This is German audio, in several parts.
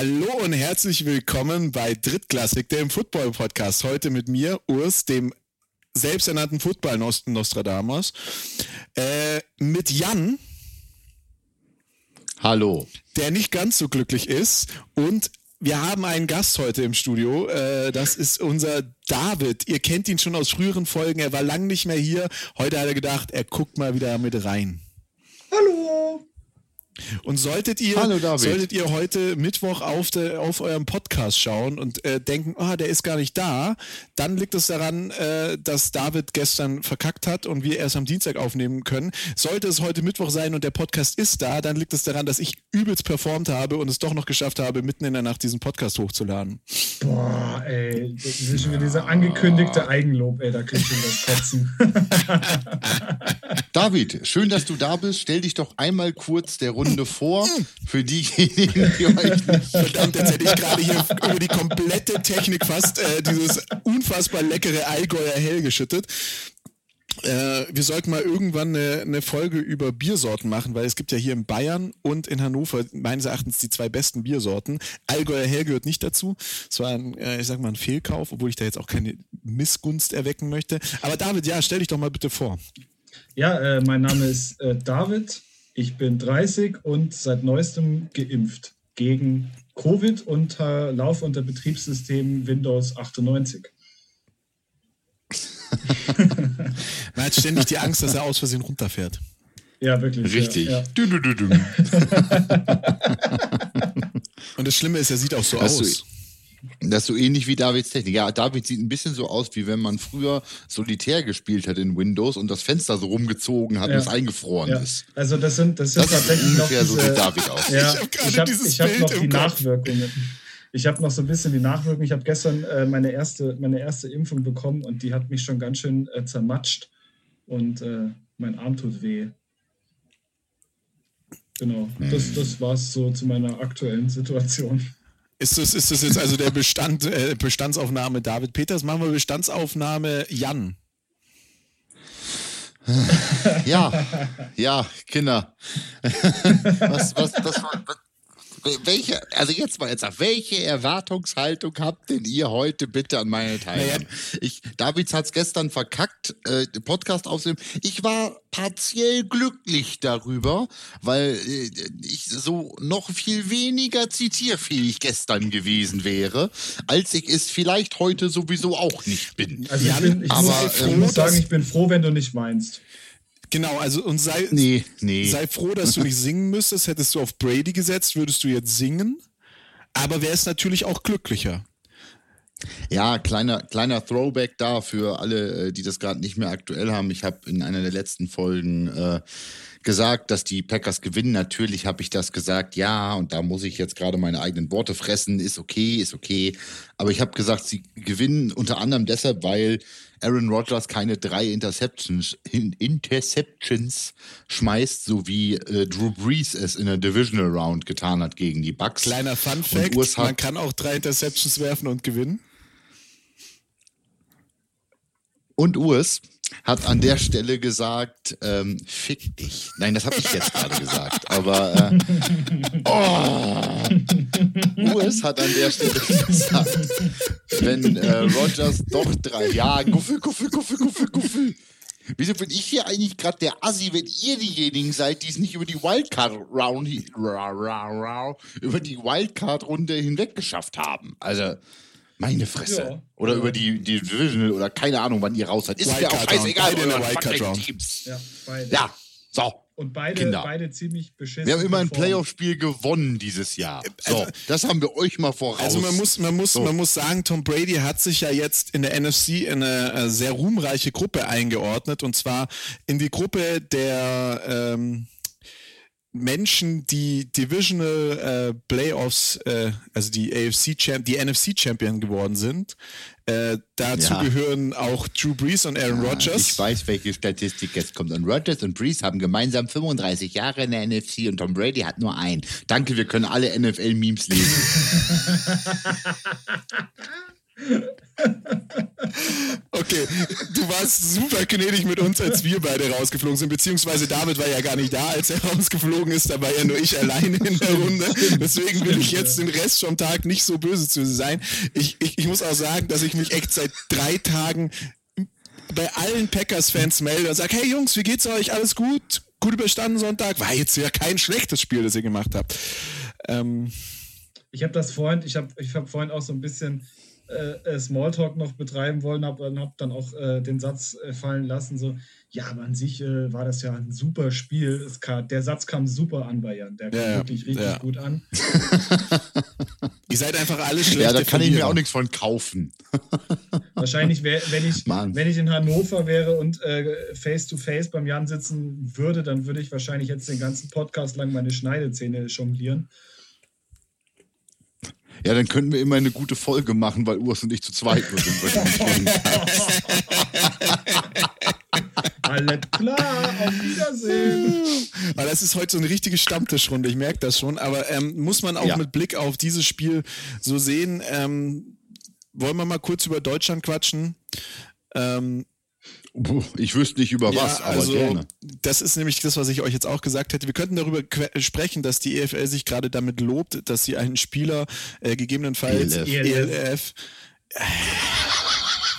Hallo und herzlich willkommen bei Drittklassik, dem Football-Podcast. Heute mit mir, Urs, dem selbsternannten Football-Nostradamus, äh, mit Jan. Hallo. Der nicht ganz so glücklich ist und wir haben einen Gast heute im Studio. Äh, das ist unser David. Ihr kennt ihn schon aus früheren Folgen. Er war lang nicht mehr hier. Heute hat er gedacht, er guckt mal wieder mit rein. Und solltet ihr, solltet ihr heute Mittwoch auf, de, auf eurem Podcast schauen und äh, denken, oh, der ist gar nicht da, dann liegt es daran, äh, dass David gestern verkackt hat und wir erst am Dienstag aufnehmen können. Sollte es heute Mittwoch sein und der Podcast ist da, dann liegt es daran, dass ich übelst performt habe und es doch noch geschafft habe, mitten in der Nacht diesen Podcast hochzuladen. Boah, ey, das ist schon wieder dieser angekündigte Eigenlob, ey, da krieg ich schon das Kotzen. David, schön, dass du da bist. Stell dich doch einmal kurz der Runde vor für diejenigen, die euch nicht. Verdammt, jetzt hätte ich gerade hier über die komplette Technik fast äh, dieses unfassbar leckere Allgäuer Hell geschüttet. Äh, wir sollten mal irgendwann eine, eine, Folge über Biersorten machen, weil es gibt ja hier in Bayern und in Hannover meines Erachtens die zwei besten Biersorten. Allgäuer Hell gehört nicht dazu. Es war ein, äh, ich sag mal, ein Fehlkauf, obwohl ich da jetzt auch keine Missgunst erwecken möchte. Aber David, ja, stell dich doch mal bitte vor. Ja, äh, mein Name ist äh, David. Ich bin 30 und seit neuestem geimpft gegen Covid unter Lauf unter Betriebssystem Windows 98. Man hat ständig die Angst, dass er aus Versehen runterfährt. Ja, wirklich. Richtig. Ja, ja. Du, du, du, Und das Schlimme ist, er sieht auch so Hast aus. Das ist so ähnlich wie Davids Technik. Ja, David sieht ein bisschen so aus, wie wenn man früher Solitär gespielt hat in Windows und das Fenster so rumgezogen hat ja. und es eingefroren ja. ist. Also das sind, das sind das tatsächlich ungefähr diese, so wie David aus. Ja, ich habe hab, hab noch die Nachwirkungen. Ich habe noch so ein bisschen die Nachwirkungen. Ich habe gestern äh, meine, erste, meine erste Impfung bekommen und die hat mich schon ganz schön äh, zermatscht und äh, mein Arm tut weh. Genau, hm. das, das war es so zu meiner aktuellen Situation. Ist das, ist das jetzt also der Bestand, äh, Bestandsaufnahme David Peters? Machen wir Bestandsaufnahme Jan. Ja, ja, Kinder. Was, was, das war, welche, also jetzt mal jetzt welche Erwartungshaltung habt denn ihr heute bitte an meine Teilnehmer? Ich, Davids hat es gestern verkackt, äh, Podcast aufzunehmen. Ich war partiell glücklich darüber, weil äh, ich so noch viel weniger zitierfähig gestern gewesen wäre, als ich es vielleicht heute sowieso auch nicht bin. Also ich, bin, ich Aber, muss, ich muss sagen, ich bin froh, wenn du nicht meinst. Genau, also und sei, nee, nee. sei froh, dass du nicht singen müsstest. Hättest du auf Brady gesetzt, würdest du jetzt singen. Aber wärst natürlich auch glücklicher. Ja, kleiner, kleiner Throwback da für alle, äh, die das gerade nicht mehr aktuell haben. Ich habe in einer der letzten Folgen äh, gesagt, dass die Packers gewinnen. Natürlich habe ich das gesagt, ja, und da muss ich jetzt gerade meine eigenen Worte fressen. Ist okay, ist okay. Aber ich habe gesagt, sie gewinnen unter anderem deshalb, weil Aaron Rodgers keine drei Interceptions, Interceptions schmeißt, so wie äh, Drew Brees es in der Divisional Round getan hat gegen die Bucks. Kleiner Fun Fact, man kann auch drei Interceptions werfen und gewinnen. Und Urs hat an der Stelle gesagt, ähm, fick dich. Nein, das habe ich jetzt gerade gesagt. Aber äh, oh, Urs hat an der Stelle gesagt, wenn äh, Rogers doch drei, ja, Guffel, Guffel, Guffel, Guffel, Guffel. Wieso bin ich hier eigentlich gerade der Assi, wenn ihr diejenigen seid, die es nicht über die Wildcard Round über die Wildcard Runde hinweg geschafft haben? Also meine Fresse. Ja. Oder ja. über die, die Divisional oder keine Ahnung, wann ihr raus seid. Ist mir auch scheißegal. Beide Teams. Ja, beide. ja, so. Und beide, Kinder. beide ziemlich beschissen. Wir haben immer ein Playoff-Spiel gewonnen dieses Jahr. So, also, das haben wir euch mal voraus. Also man muss, man muss, so. man muss sagen, Tom Brady hat sich ja jetzt in der NFC in eine äh, sehr ruhmreiche Gruppe eingeordnet und zwar in die Gruppe der ähm, Menschen, die Divisional äh, Playoffs, äh, also die AFC Champ, die NFC Champion geworden sind. Äh, dazu ja. gehören auch Drew Brees und Aaron ja, Rodgers. Ich weiß, welche Statistik jetzt kommt. Und Rodgers und Brees haben gemeinsam 35 Jahre in der NFC und Tom Brady hat nur einen. Danke, wir können alle NFL-Memes lesen. Okay, du warst super gnädig mit uns, als wir beide rausgeflogen sind, beziehungsweise David war ja gar nicht da, als er rausgeflogen ist, da war ja nur ich alleine in der Runde. Deswegen will ich jetzt den Rest vom Tag nicht so böse zu sein. Ich, ich, ich muss auch sagen, dass ich mich echt seit drei Tagen bei allen Packers-Fans melde und sage, hey Jungs, wie geht's euch? Alles gut? Gut überstanden Sonntag? War jetzt ja kein schlechtes Spiel, das ihr gemacht habt. Ähm, ich habe das vorhin, ich habe ich hab vorhin auch so ein bisschen äh, Smalltalk noch betreiben wollen, habe hab dann auch äh, den Satz äh, fallen lassen, so, ja, aber an sich äh, war das ja ein super Spiel. Kam, der Satz kam super an bei Jan, der kam ja, wirklich richtig ja. gut an. Ihr seid einfach alle schlecht. Ja, da kann ich mir auch nichts von kaufen. Wahrscheinlich, wär, wenn, ich, wenn ich in Hannover wäre und äh, face to face beim Jan sitzen würde, dann würde ich wahrscheinlich jetzt den ganzen Podcast lang meine Schneidezähne jonglieren. Ja, dann könnten wir immer eine gute Folge machen, weil Urs und ich zu zweit nur sind. Alles klar, auf Wiedersehen. Weil das ist heute so eine richtige Stammtischrunde, ich merke das schon. Aber ähm, muss man auch ja. mit Blick auf dieses Spiel so sehen, ähm, wollen wir mal kurz über Deutschland quatschen? Ähm, ich wüsste nicht über ja, was, aber also, gerne. Das ist nämlich das, was ich euch jetzt auch gesagt hätte. Wir könnten darüber sprechen, dass die EFL sich gerade damit lobt, dass sie einen Spieler äh, gegebenenfalls ELF, ELF, ELF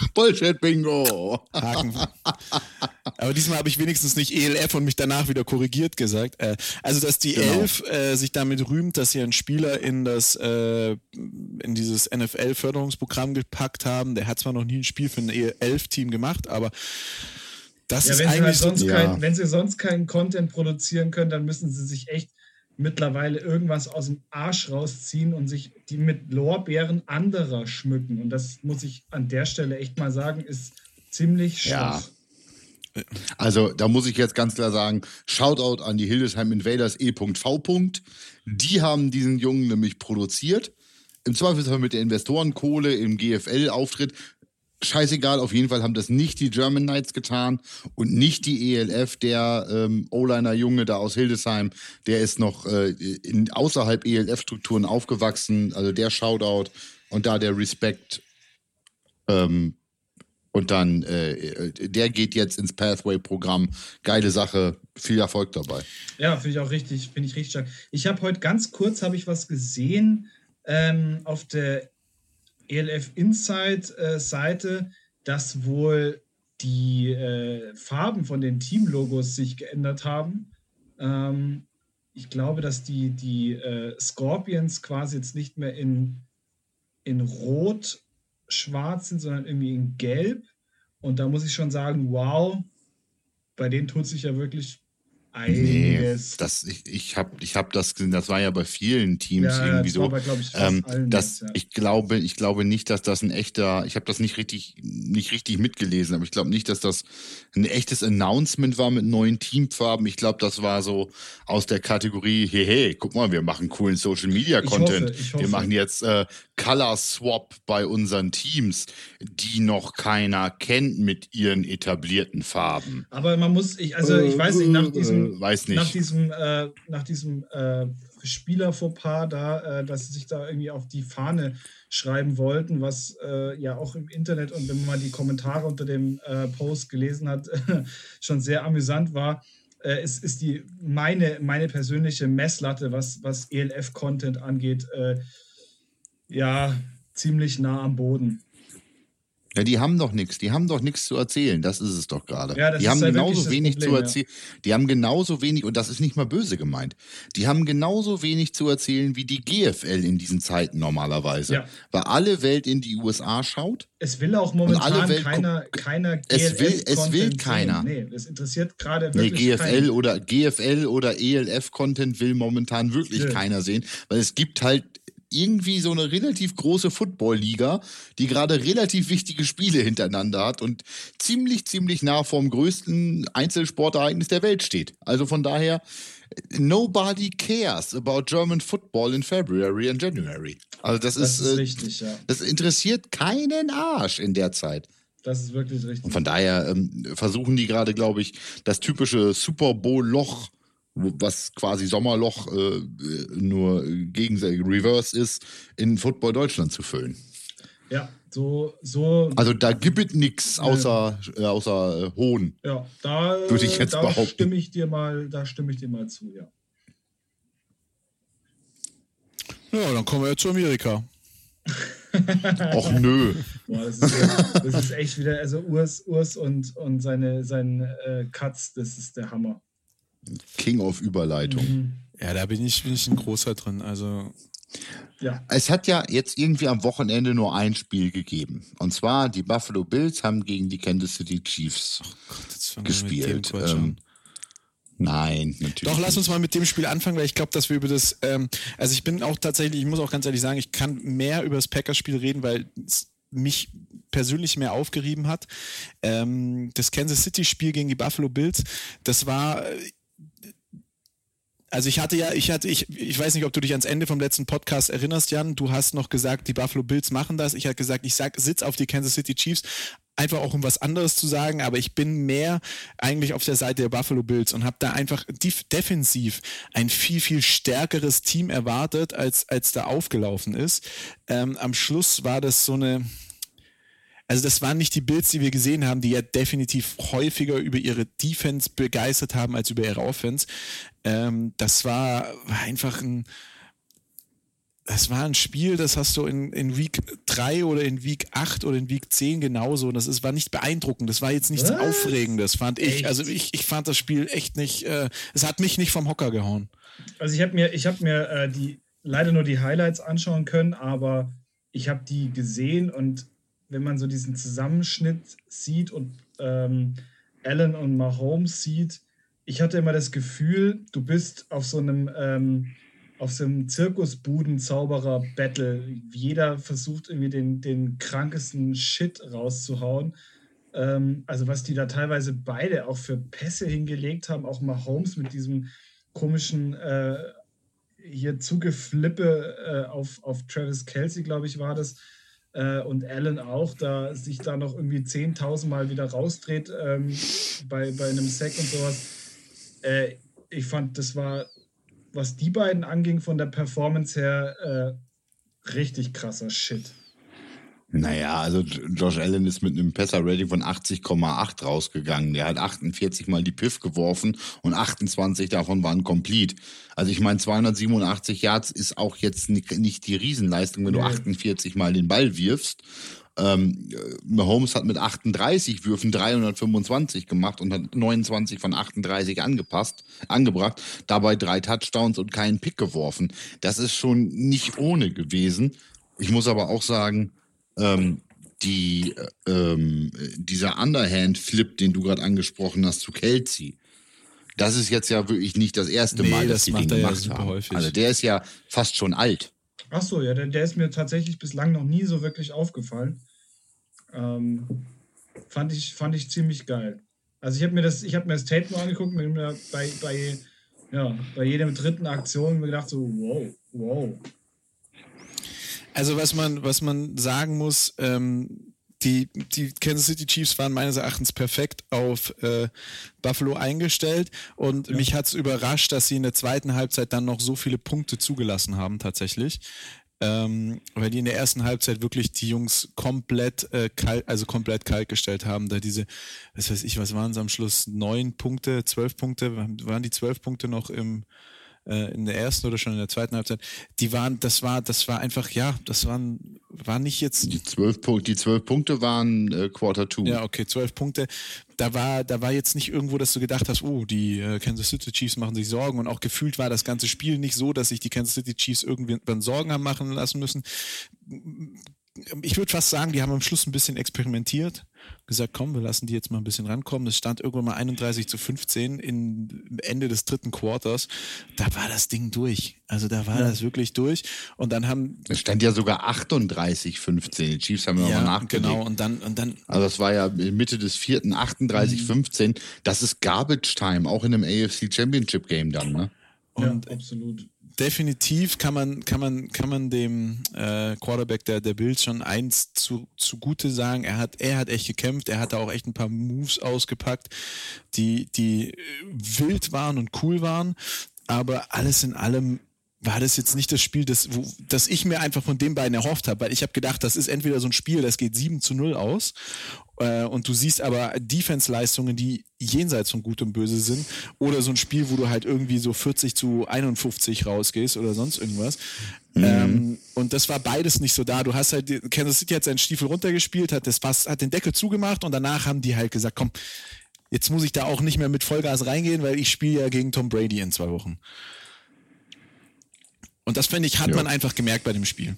Bullshit-Bingo. Haken. Aber diesmal habe ich wenigstens nicht ELF und mich danach wieder korrigiert gesagt. Äh, also, dass die genau. Elf äh, sich damit rühmt, dass sie einen Spieler in das äh, in dieses NFL-Förderungsprogramm gepackt haben. Der hat zwar noch nie ein Spiel für ein Elf-Team gemacht, aber das ja, ist eigentlich halt sonst so, kein, ja. wenn sie sonst keinen Content produzieren können, dann müssen sie sich echt mittlerweile irgendwas aus dem Arsch rausziehen und sich die mit Lorbeeren anderer schmücken. Und das muss ich an der Stelle echt mal sagen, ist ziemlich schwach. Ja. Also da muss ich jetzt ganz klar sagen, Shoutout an die Hildesheim Invaders E.V. Die haben diesen Jungen nämlich produziert. Im Zweifelsfall mit der Investorenkohle im GFL-Auftritt scheißegal, auf jeden Fall haben das nicht die German Knights getan und nicht die ELF. Der ähm, O-Liner Junge da aus Hildesheim, der ist noch äh, in, außerhalb ELF-Strukturen aufgewachsen. Also der Shoutout und da der Respekt. Ähm, und dann, äh, der geht jetzt ins Pathway-Programm. Geile Sache, viel Erfolg dabei. Ja, finde ich auch richtig, finde ich richtig stark. Ich habe heute ganz kurz, habe ich was gesehen ähm, auf der ELF Insight äh, Seite, dass wohl die äh, Farben von den Teamlogos sich geändert haben. Ähm, ich glaube, dass die, die äh, Scorpions quasi jetzt nicht mehr in, in Rot-Schwarz sind, sondern irgendwie in Gelb. Und da muss ich schon sagen, wow, bei denen tut sich ja wirklich einiges. Nee, das, ich ich habe ich hab das gesehen, das war ja bei vielen Teams ja, irgendwie so. Bei, ich, ähm, das, ja. ich, glaube, ich glaube nicht, dass das ein echter, ich habe das nicht richtig, nicht richtig mitgelesen, aber ich glaube nicht, dass das ein echtes Announcement war mit neuen Teamfarben. Ich glaube, das war so aus der Kategorie, hey, hey, guck mal, wir machen coolen Social Media Content. Ich hoffe, wir machen jetzt äh, Color Swap bei unseren Teams, die noch keiner kennt mit ihren etablierten Farben. Aber man muss, ich, also ich weiß nicht, nach diesem äh, weiß nicht. Nach diesem, äh, nach diesem äh, Spielerfauxpas da, äh, dass sie sich da irgendwie auf die Fahne schreiben wollten, was äh, ja auch im Internet und wenn man mal die Kommentare unter dem äh, Post gelesen hat, schon sehr amüsant war, äh, ist, ist die meine, meine persönliche Messlatte, was, was ELF-Content angeht, ja, ziemlich nah am Boden. Ja, die haben doch nichts. Die haben doch nichts zu erzählen. Das ist es doch gerade. Ja, die haben genauso wenig Problem, zu erzählen. Ja. Die haben genauso wenig, und das ist nicht mal böse gemeint, die haben genauso wenig zu erzählen wie die GFL in diesen Zeiten normalerweise. Ja. Weil alle Welt in die USA schaut. Es will auch momentan keiner, keiner GFL es will, es will keiner. Nee, es interessiert gerade wirklich nee, GFL keinen. oder GFL oder ELF-Content will momentan wirklich ja. keiner sehen, weil es gibt halt irgendwie so eine relativ große Football-Liga, die gerade relativ wichtige Spiele hintereinander hat und ziemlich, ziemlich nah vorm größten Einzelsportereignis der Welt steht. Also von daher, nobody cares about German football in February and January. Also das, das ist, ist äh, richtig, ja. Das interessiert keinen Arsch in der Zeit. Das ist wirklich richtig. Und von daher ähm, versuchen die gerade, glaube ich, das typische Super Bowl-Loch was quasi Sommerloch äh, nur gegen Reverse ist, in Football Deutschland zu füllen. Ja, so, so. Also da gibt es nichts außer, äh, außer äh, Hohn. Ja, da, würde ich jetzt da behaupten. stimme ich dir mal, da stimme ich dir mal zu, ja. Ja, dann kommen wir jetzt zu Amerika. Och nö. Boah, das, ist, das ist echt wieder, also Urs, Urs und, und seine, seine äh, Cuts, das ist der Hammer. King of Überleitung. Mhm. Ja, da bin ich, bin ich ein großer drin. Also. Ja. Es hat ja jetzt irgendwie am Wochenende nur ein Spiel gegeben. Und zwar die Buffalo Bills haben gegen die Kansas City Chiefs oh Gott, gespielt. Ähm, nein, natürlich. Doch, lass uns mal mit dem Spiel anfangen, weil ich glaube, dass wir über das, ähm, also ich bin auch tatsächlich, ich muss auch ganz ehrlich sagen, ich kann mehr über das Packers-Spiel reden, weil es mich persönlich mehr aufgerieben hat. Ähm, das Kansas City-Spiel gegen die Buffalo Bills, das war also ich hatte ja, ich hatte, ich, ich weiß nicht, ob du dich ans Ende vom letzten Podcast erinnerst, Jan. Du hast noch gesagt, die Buffalo Bills machen das. Ich hatte gesagt, ich sag, sitz auf die Kansas City Chiefs, einfach auch um was anderes zu sagen, aber ich bin mehr eigentlich auf der Seite der Buffalo Bills und habe da einfach defensiv ein viel, viel stärkeres Team erwartet, als, als da aufgelaufen ist. Ähm, am Schluss war das so eine, also das waren nicht die Bills, die wir gesehen haben, die ja definitiv häufiger über ihre Defense begeistert haben als über ihre Offense. Ähm, das war, einfach ein, das war ein Spiel, das hast du in, in Week 3 oder in Week 8 oder in Week 10 genauso. Das ist, war nicht beeindruckend. Das war jetzt nichts Was? Aufregendes, fand ich. Echt? Also ich, ich fand das Spiel echt nicht, äh, es hat mich nicht vom Hocker gehauen. Also ich habe mir, ich hab mir äh, die, leider nur die Highlights anschauen können, aber ich habe die gesehen und wenn man so diesen Zusammenschnitt sieht und ähm, Allen und Mahomes sieht, ich hatte immer das Gefühl, du bist auf so einem, ähm, auf so einem Zirkusbuden-Zauberer-Battle. Jeder versucht irgendwie den, den krankesten Shit rauszuhauen. Ähm, also was die da teilweise beide auch für Pässe hingelegt haben, auch Mahomes mit diesem komischen äh, hier Zugeflippe äh, auf, auf Travis Kelsey, glaube ich, war das äh, und Allen auch, da sich da noch irgendwie 10.000 Mal wieder rausdreht ähm, bei, bei einem Sack und sowas. Äh, ich fand, das war, was die beiden anging, von der Performance her, äh, richtig krasser Shit. Naja, also Josh Allen ist mit einem Passer-Rating von 80,8 rausgegangen. Der hat 48 Mal die Piff geworfen und 28 davon waren complete. Also ich meine, 287 Yards ist auch jetzt nicht die Riesenleistung, wenn du 48 Mal den Ball wirfst. Ähm, Mahomes hat mit 38 Würfen 325 gemacht und hat 29 von 38 angepasst, angebracht, dabei drei Touchdowns und keinen Pick geworfen. Das ist schon nicht ohne gewesen. Ich muss aber auch sagen, ähm, die, ähm, dieser Underhand-Flip, den du gerade angesprochen hast, zu Kelsey, das ist jetzt ja wirklich nicht das erste nee, Mal, dass das die den gemacht ja haben. Häufig. Also der ist ja fast schon alt. Ach so, ja, der, der ist mir tatsächlich bislang noch nie so wirklich aufgefallen. Ähm, fand, ich, fand ich ziemlich geil. Also ich habe mir das, mir das Tape nur angeguckt und bei, bei, ja, bei jeder dritten Aktion mir gedacht so, wow, wow, also was man, was man sagen muss, ähm, die, die Kansas City Chiefs waren meines Erachtens perfekt auf äh, Buffalo eingestellt und ja. mich hat es überrascht, dass sie in der zweiten Halbzeit dann noch so viele Punkte zugelassen haben tatsächlich. Ähm, weil die in der ersten Halbzeit wirklich die Jungs komplett äh, kalt, also komplett kalt gestellt haben. Da diese, was weiß ich, was waren es am Schluss? Neun Punkte, zwölf Punkte, waren die zwölf Punkte noch im äh, in der ersten oder schon in der zweiten Halbzeit, die waren, das war, das war einfach, ja, das waren, war nicht jetzt. Die zwölf, die zwölf Punkte waren äh, Quarter Two. Ja, okay, zwölf Punkte. Da war, da war jetzt nicht irgendwo, dass du gedacht hast, oh, die äh, Kansas City Chiefs machen sich Sorgen und auch gefühlt war das ganze Spiel nicht so, dass sich die Kansas City Chiefs irgendwann Sorgen haben machen lassen müssen. Ich würde fast sagen, die haben am Schluss ein bisschen experimentiert gesagt, komm, wir lassen die jetzt mal ein bisschen rankommen. Es stand irgendwann mal 31 zu 15 in Ende des dritten Quarters. Da war das Ding durch. Also da war ja. das wirklich durch. Und dann haben. Es stand ja sogar 38, 15. Die Chiefs haben ja nochmal nachgelegt. Genau, und dann, und dann. Also das war ja Mitte des vierten, 38, mhm. 15. Das ist Garbage Time, auch in einem AFC Championship Game dann, ne? Und ja, absolut definitiv kann man, kann man, kann man dem äh, Quarterback der, der Bills schon eins zu, zugute sagen. Er hat, er hat echt gekämpft, er hat da auch echt ein paar Moves ausgepackt, die, die wild waren und cool waren. Aber alles in allem war das jetzt nicht das Spiel, das, wo, das ich mir einfach von den beiden erhofft habe, weil ich habe gedacht, das ist entweder so ein Spiel, das geht 7 zu 0 aus äh, und du siehst aber Defense-Leistungen, die jenseits von Gut und Böse sind oder so ein Spiel, wo du halt irgendwie so 40 zu 51 rausgehst oder sonst irgendwas. Mhm. Ähm, und das war beides nicht so da. Du hast halt, Kansas City hat seinen Stiefel runtergespielt, hat, das Pass, hat den Deckel zugemacht und danach haben die halt gesagt, komm, jetzt muss ich da auch nicht mehr mit Vollgas reingehen, weil ich spiele ja gegen Tom Brady in zwei Wochen. Und das, finde ich, hat ja. man einfach gemerkt bei dem Spiel.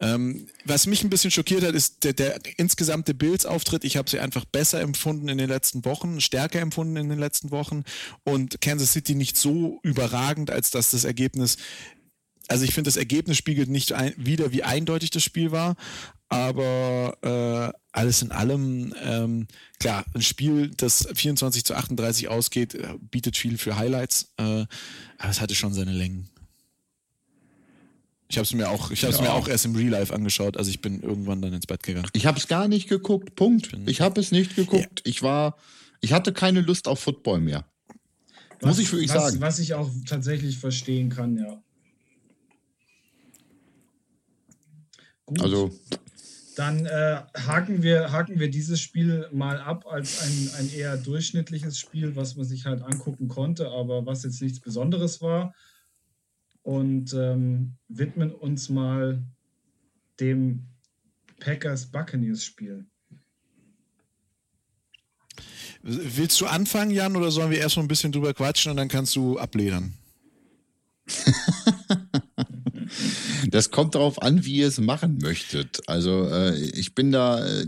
Ähm, was mich ein bisschen schockiert hat, ist der, der insgesamte Bills-Auftritt. Ich habe sie einfach besser empfunden in den letzten Wochen, stärker empfunden in den letzten Wochen und Kansas City nicht so überragend, als dass das Ergebnis also ich finde, das Ergebnis spiegelt nicht ein, wieder, wie eindeutig das Spiel war, aber äh, alles in allem, ähm, klar, ein Spiel, das 24 zu 38 ausgeht, äh, bietet viel für Highlights, äh, aber es hatte schon seine Längen. Ich habe es mir auch, ich habe es ja. mir auch erst im Real Life angeschaut, also ich bin irgendwann dann ins Bett gegangen. Ich habe es gar nicht geguckt. Punkt. Ich habe es nicht geguckt. Ja. Ich war, ich hatte keine Lust auf Football mehr. Was, Muss ich wirklich was, sagen. Was ich auch tatsächlich verstehen kann, ja. Gut. Also dann äh, haken, wir, haken wir dieses Spiel mal ab als ein, ein eher durchschnittliches Spiel, was man sich halt angucken konnte, aber was jetzt nichts Besonderes war und ähm, widmen uns mal dem Packers Buccaneers Spiel. Willst du anfangen, Jan, oder sollen wir erst mal ein bisschen drüber quatschen und dann kannst du abledern? das kommt darauf an, wie ihr es machen möchtet. Also äh, ich bin da. Äh,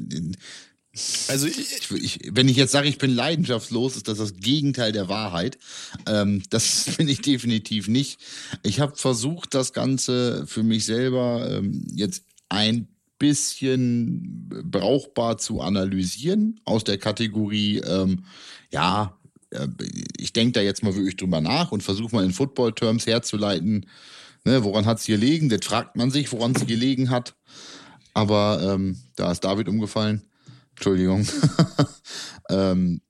also ich, ich, wenn ich jetzt sage, ich bin leidenschaftslos, ist das das Gegenteil der Wahrheit. Ähm, das bin ich definitiv nicht. Ich habe versucht, das Ganze für mich selber ähm, jetzt ein bisschen brauchbar zu analysieren aus der Kategorie, ähm, ja, äh, ich denke da jetzt mal wirklich drüber nach und versuche mal in Football-Terms herzuleiten, ne, woran hat es gelegen? Das fragt man sich, woran es gelegen hat. Aber ähm, da ist David umgefallen. Entschuldigung. ähm,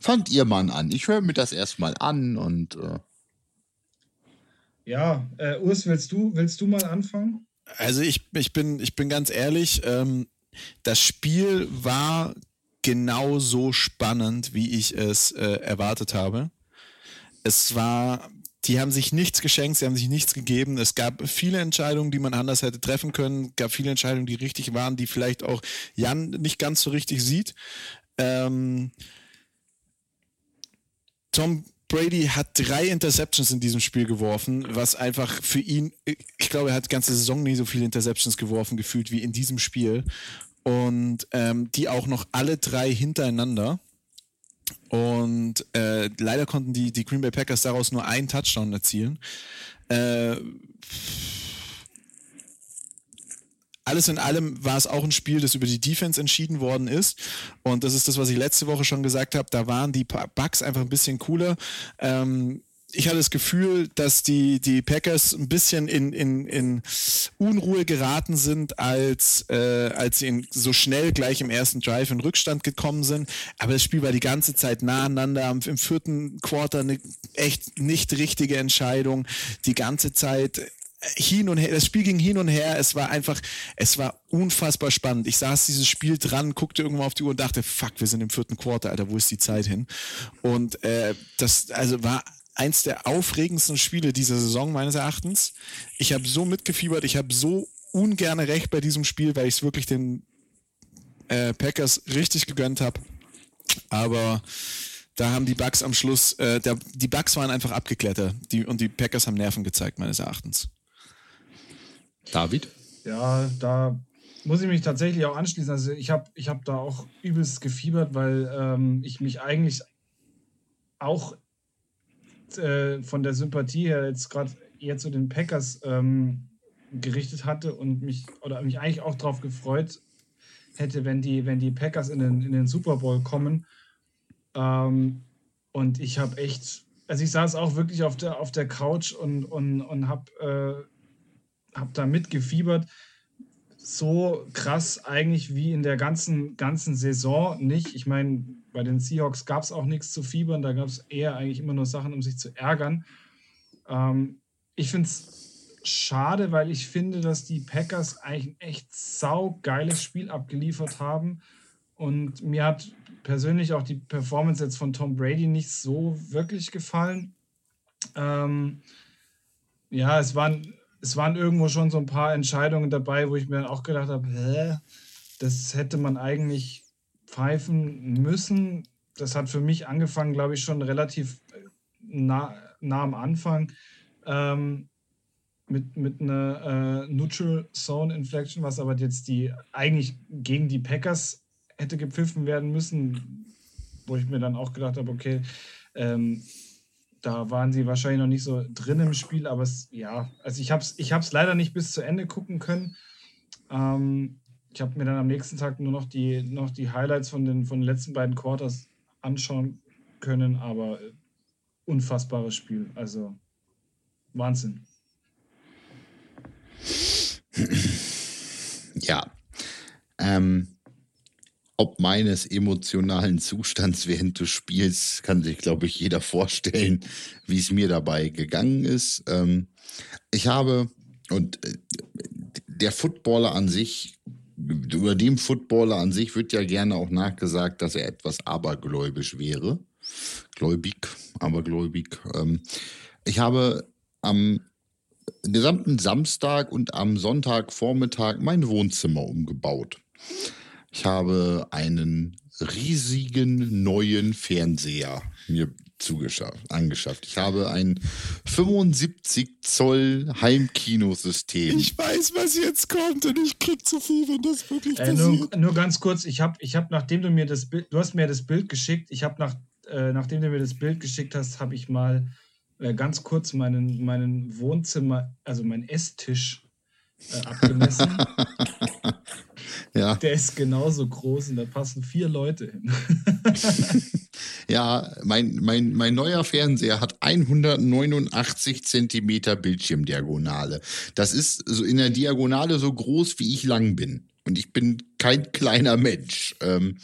fangt ihr mal an. Ich höre mir das erstmal an und. Äh ja, äh, Urs, willst du, willst du mal anfangen? Also ich, ich, bin, ich bin ganz ehrlich, ähm, das Spiel war genau so spannend, wie ich es äh, erwartet habe. Es war die haben sich nichts geschenkt, sie haben sich nichts gegeben. Es gab viele Entscheidungen, die man anders hätte treffen können. Es gab viele Entscheidungen, die richtig waren, die vielleicht auch Jan nicht ganz so richtig sieht. Ähm, Tom Brady hat drei Interceptions in diesem Spiel geworfen, was einfach für ihn, ich glaube, er hat die ganze Saison nie so viele Interceptions geworfen gefühlt wie in diesem Spiel. Und ähm, die auch noch alle drei hintereinander. Und äh, leider konnten die, die Green Bay Packers daraus nur einen Touchdown erzielen. Äh, alles in allem war es auch ein Spiel, das über die Defense entschieden worden ist. Und das ist das, was ich letzte Woche schon gesagt habe. Da waren die Bugs einfach ein bisschen cooler. Ähm, ich hatte das Gefühl, dass die, die Packers ein bisschen in, in, in Unruhe geraten sind, als, äh, als sie in, so schnell gleich im ersten Drive in Rückstand gekommen sind. Aber das Spiel war die ganze Zeit nah aneinander. Im vierten Quarter eine echt nicht richtige Entscheidung. Die ganze Zeit hin und her, das Spiel ging hin und her, es war einfach, es war unfassbar spannend. Ich saß dieses Spiel dran, guckte irgendwann auf die Uhr und dachte, fuck, wir sind im vierten Quarter, Alter, wo ist die Zeit hin? Und äh, das, also war eins der aufregendsten Spiele dieser Saison meines Erachtens. Ich habe so mitgefiebert, ich habe so ungern recht bei diesem Spiel, weil ich es wirklich den äh, Packers richtig gegönnt habe. Aber da haben die Bugs am Schluss, äh, der, die Bugs waren einfach abgeklettert die, und die Packers haben Nerven gezeigt, meines Erachtens. David? Ja, da muss ich mich tatsächlich auch anschließen. Also ich habe ich hab da auch übelst gefiebert, weil ähm, ich mich eigentlich auch äh, von der Sympathie her jetzt gerade eher zu den Packers ähm, gerichtet hatte und mich oder mich eigentlich auch darauf gefreut hätte, wenn die, wenn die Packers in den, in den Super Bowl kommen. Ähm, und ich habe echt, also ich saß auch wirklich auf der, auf der Couch und, und, und habe äh, hab da mitgefiebert so krass eigentlich wie in der ganzen, ganzen Saison nicht. Ich meine, bei den Seahawks gab es auch nichts zu fiebern, da gab es eher eigentlich immer nur Sachen, um sich zu ärgern. Ähm, ich finde es schade, weil ich finde, dass die Packers eigentlich ein echt saugeiles Spiel abgeliefert haben. Und mir hat persönlich auch die Performance jetzt von Tom Brady nicht so wirklich gefallen. Ähm, ja, es waren, es waren irgendwo schon so ein paar Entscheidungen dabei, wo ich mir dann auch gedacht habe, das hätte man eigentlich pfeifen müssen. Das hat für mich angefangen, glaube ich, schon relativ nah, nah am Anfang ähm, mit, mit einer äh, Neutral Zone Inflection, was aber jetzt die eigentlich gegen die Packers hätte gepfiffen werden müssen, wo ich mir dann auch gedacht habe, okay, ähm, da waren sie wahrscheinlich noch nicht so drin im Spiel, aber es, ja, also ich habe es ich leider nicht bis zu Ende gucken können. Ähm, ich habe mir dann am nächsten Tag nur noch die, noch die Highlights von den, von den letzten beiden Quarters anschauen können, aber äh, unfassbares Spiel. Also Wahnsinn. Ja. Ähm, ob meines emotionalen Zustands während des Spiels kann sich, glaube ich, jeder vorstellen, wie es mir dabei gegangen ist. Ähm, ich habe, und äh, der Footballer an sich, über dem Footballer an sich wird ja gerne auch nachgesagt, dass er etwas abergläubisch wäre. Gläubig, abergläubig. Ähm, ich habe am gesamten Samstag und am Sonntagvormittag mein Wohnzimmer umgebaut. Ich habe einen riesigen neuen Fernseher mir zugeschafft, angeschafft. Ich habe ein 75 Zoll Heimkinosystem. Ich weiß, was jetzt kommt und ich krieg zu viel, wenn das wirklich äh, nur, nur, ganz kurz, ich habe, ich hab, nachdem du mir das Bild, du hast mir das Bild geschickt, ich habe nach, äh, nachdem du mir das Bild geschickt hast, habe ich mal äh, ganz kurz meinen, meinen Wohnzimmer, also meinen Esstisch äh, abgemessen. ja. Der ist genauso groß und da passen vier Leute hin. ja, mein, mein, mein neuer Fernseher hat 189 Zentimeter Bildschirmdiagonale. Das ist so in der Diagonale so groß, wie ich lang bin. Und ich bin kein kleiner Mensch. Ähm,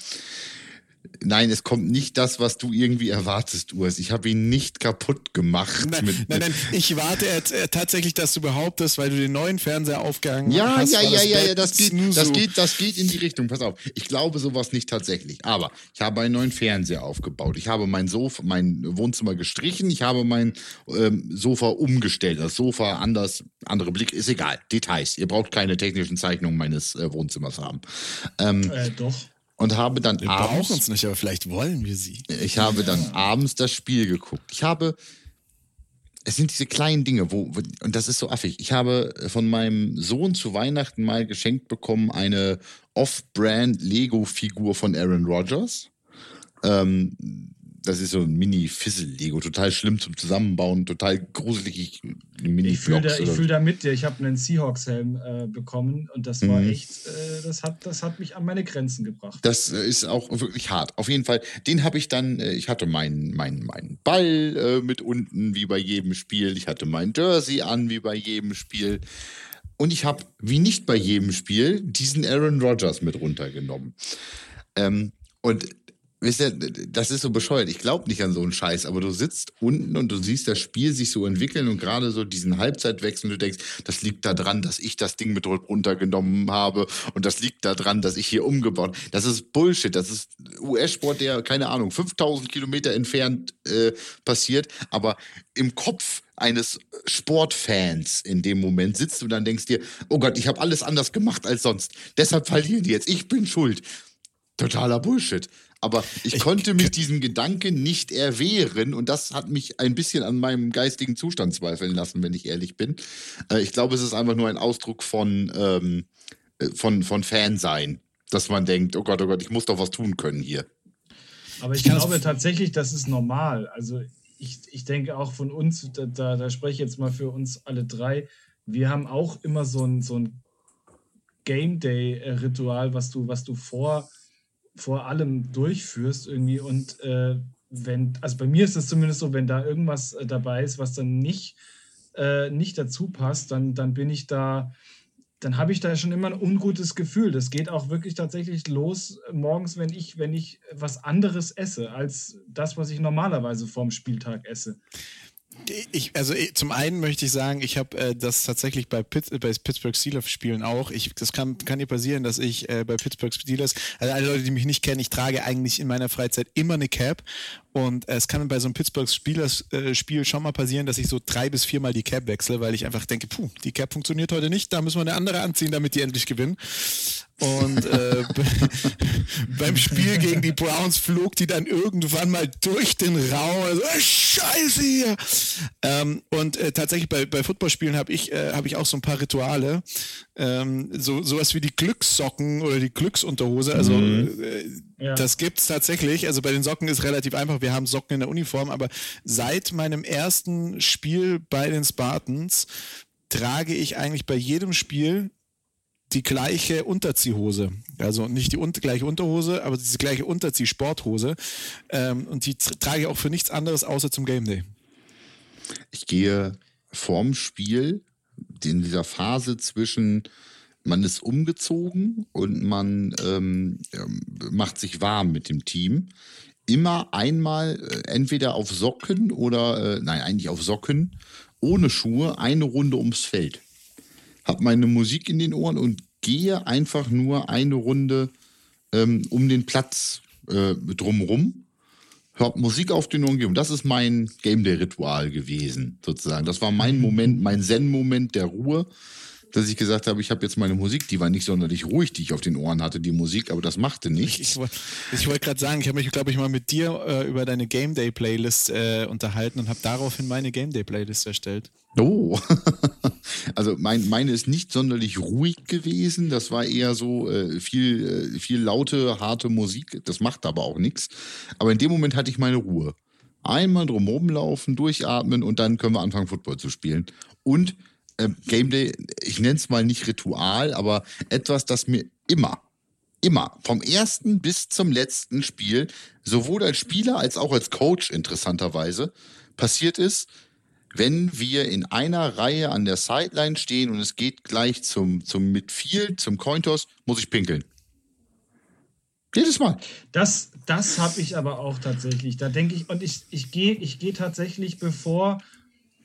Nein, es kommt nicht das, was du irgendwie erwartest, Urs. Ich habe ihn nicht kaputt gemacht. Nein, mit, nein, nein, ich warte äh, tatsächlich, dass du behauptest, weil du den neuen Fernseher aufgehangen ja, hast. Ja, ja, ja, ja, das geht, das, geht, das geht in die Richtung. Pass auf, ich glaube sowas nicht tatsächlich. Aber ich habe einen neuen Fernseher aufgebaut. Ich habe mein Sofa, mein Wohnzimmer gestrichen. Ich habe mein ähm, Sofa umgestellt. Das Sofa anders, andere Blick, ist egal. Details. Ihr braucht keine technischen Zeichnungen meines äh, Wohnzimmers haben. Ähm, äh, doch und habe dann wir abends. Wir brauchen uns nicht, aber vielleicht wollen wir sie. Ich habe dann abends das Spiel geguckt. Ich habe. Es sind diese kleinen Dinge, wo, und das ist so affig. Ich habe von meinem Sohn zu Weihnachten mal geschenkt bekommen eine Off-Brand Lego-Figur von Aaron Rodgers. Ähm, das ist so ein Mini-Fizzle-Lego, total schlimm zum Zusammenbauen, total gruselig. Mini ich fühle da, fühl da mit dir. Ich habe einen Seahawks-Helm äh, bekommen und das war mhm. echt, äh, das, hat, das hat mich an meine Grenzen gebracht. Das äh, ist auch wirklich hart. Auf jeden Fall, den habe ich dann, äh, ich hatte meinen mein, mein Ball äh, mit unten, wie bei jedem Spiel. Ich hatte mein Jersey an, wie bei jedem Spiel. Und ich habe, wie nicht bei jedem Spiel, diesen Aaron Rodgers mit runtergenommen. Ähm, und Wisst ihr, das ist so bescheuert. Ich glaube nicht an so einen Scheiß, aber du sitzt unten und du siehst das Spiel sich so entwickeln und gerade so diesen Halbzeitwechsel und du denkst, das liegt daran, dass ich das Ding mit runtergenommen habe und das liegt daran, dass ich hier umgebaut. Das ist Bullshit. Das ist US-Sport, der, keine Ahnung, 5000 Kilometer entfernt äh, passiert, aber im Kopf eines Sportfans in dem Moment sitzt du dann denkst dir, oh Gott, ich habe alles anders gemacht als sonst. Deshalb verlieren die jetzt. Ich bin schuld. Totaler Bullshit. Aber ich, ich konnte mich diesem Gedanken nicht erwehren und das hat mich ein bisschen an meinem geistigen Zustand zweifeln lassen, wenn ich ehrlich bin. Äh, ich glaube, es ist einfach nur ein Ausdruck von, ähm, äh, von, von Fansein, dass man denkt, oh Gott, oh Gott, ich muss doch was tun können hier. Aber ich, ich glaube tatsächlich, das ist normal. Also ich, ich denke auch von uns, da, da, da spreche ich jetzt mal für uns alle drei, wir haben auch immer so ein, so ein Game Day-Ritual, was du, was du vor vor allem durchführst irgendwie und äh, wenn, also bei mir ist es zumindest so, wenn da irgendwas äh, dabei ist, was dann nicht, äh, nicht dazu passt, dann, dann bin ich da, dann habe ich da schon immer ein ungutes Gefühl. Das geht auch wirklich tatsächlich los morgens, wenn ich, wenn ich was anderes esse, als das, was ich normalerweise vorm Spieltag esse. Ich, also zum einen möchte ich sagen, ich habe äh, das tatsächlich bei, Pitt, bei Pittsburgh Steelers Spielen auch. Ich, das kann, kann dir passieren, dass ich äh, bei Pittsburgh Steelers, also alle Leute, die mich nicht kennen, ich trage eigentlich in meiner Freizeit immer eine Cap und äh, es kann bei so einem Pittsburgh Steelers äh, schon mal passieren, dass ich so drei bis viermal die Cap wechsle, weil ich einfach denke, puh, die Cap funktioniert heute nicht, da müssen wir eine andere anziehen, damit die endlich gewinnen. Und äh, beim Spiel gegen die Browns flog die dann irgendwann mal durch den Raum. Also, oh, Scheiße hier! Ähm, und äh, tatsächlich bei, bei Footballspielen habe ich, äh, hab ich auch so ein paar Rituale. Ähm, so sowas wie die Glückssocken oder die Glücksunterhose. Also mhm. äh, ja. das gibt's tatsächlich. Also bei den Socken ist relativ einfach. Wir haben Socken in der Uniform, aber seit meinem ersten Spiel bei den Spartans trage ich eigentlich bei jedem Spiel die gleiche Unterziehhose. Also nicht die un gleiche Unterhose, aber diese gleiche Unterziehsporthose. Ähm, und die trage ich auch für nichts anderes außer zum Game Day. Ich gehe vorm Spiel in dieser Phase zwischen man ist umgezogen und man ähm, macht sich warm mit dem Team. Immer einmal äh, entweder auf Socken oder, äh, nein, eigentlich auf Socken, ohne Schuhe, eine Runde ums Feld habe meine Musik in den Ohren und gehe einfach nur eine Runde ähm, um den Platz äh, drumrum, höre Musik auf den. Und das ist mein Game Day-Ritual gewesen, sozusagen. Das war mein Moment, mein Zen-Moment der Ruhe dass ich gesagt habe, ich habe jetzt meine Musik, die war nicht sonderlich ruhig, die ich auf den Ohren hatte, die Musik, aber das machte nichts. Ich, ich, wollte gerade sagen, ich habe mich, glaube ich, mal mit dir äh, über deine Game Day Playlist äh, unterhalten und habe daraufhin meine Game Day Playlist erstellt. Oh, also mein, meine ist nicht sonderlich ruhig gewesen. Das war eher so äh, viel, äh, viel laute, harte Musik. Das macht aber auch nichts. Aber in dem Moment hatte ich meine Ruhe. Einmal drumherum laufen, durchatmen und dann können wir anfangen, Football zu spielen. Und äh, Game Day, ich nenne es mal nicht Ritual, aber etwas, das mir immer, immer, vom ersten bis zum letzten Spiel, sowohl als Spieler als auch als Coach interessanterweise, passiert ist, wenn wir in einer Reihe an der Sideline stehen und es geht gleich zum, zum Midfield, zum Cointos, muss ich pinkeln. Jedes Mal. Das, das habe ich aber auch tatsächlich. Da denke ich, und ich, ich gehe ich geh tatsächlich, bevor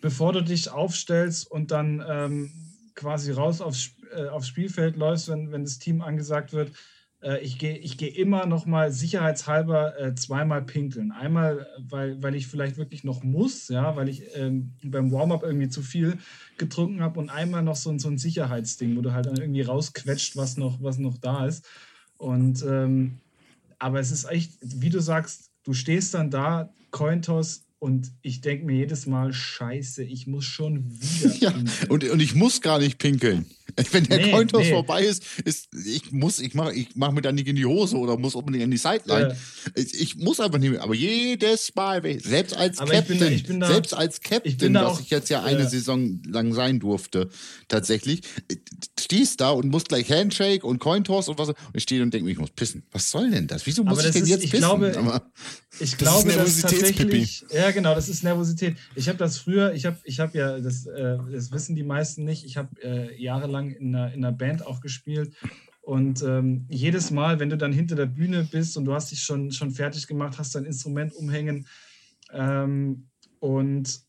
bevor du dich aufstellst und dann ähm, quasi raus aufs, äh, aufs Spielfeld läufst, wenn, wenn das Team angesagt wird, äh, ich gehe ich geh immer noch mal sicherheitshalber äh, zweimal pinkeln. Einmal, weil, weil ich vielleicht wirklich noch muss, ja, weil ich ähm, beim Warm-up irgendwie zu viel getrunken habe und einmal noch so, so ein Sicherheitsding, wo du halt dann irgendwie rausquetscht, was noch, was noch da ist. Und ähm, aber es ist echt, wie du sagst, du stehst dann da, Cointos, und ich denke mir jedes Mal, scheiße, ich muss schon wieder. Ja, und, und ich muss gar nicht pinkeln. Wenn der nee, Cointos nee. vorbei ist, ist, ich muss, ich mache ich mach mir dann nicht in die Hose oder muss unbedingt in die Sideline. Ja. Ich, ich, muss einfach nicht mehr. Aber jedes Mal, selbst als aber Captain, ich bin ich bin da, selbst als Captain, was ich jetzt ja eine ja. Saison lang sein durfte, tatsächlich, stehst da und musst gleich Handshake und Cointos und was. Und ich stehe und denke mir, ich muss pissen. Was soll denn das? Wieso muss aber ich denn ist, jetzt ich pissen? Glaube, aber ich glaube, das tatsächlich. Ja, genau, das ist Nervosität. Ich habe das früher, ich habe ich hab ja, das, äh, das wissen die meisten nicht, ich habe äh, jahrelang in einer, in einer Band auch gespielt. Und ähm, jedes Mal, wenn du dann hinter der Bühne bist und du hast dich schon, schon fertig gemacht, hast dein Instrument umhängen ähm, und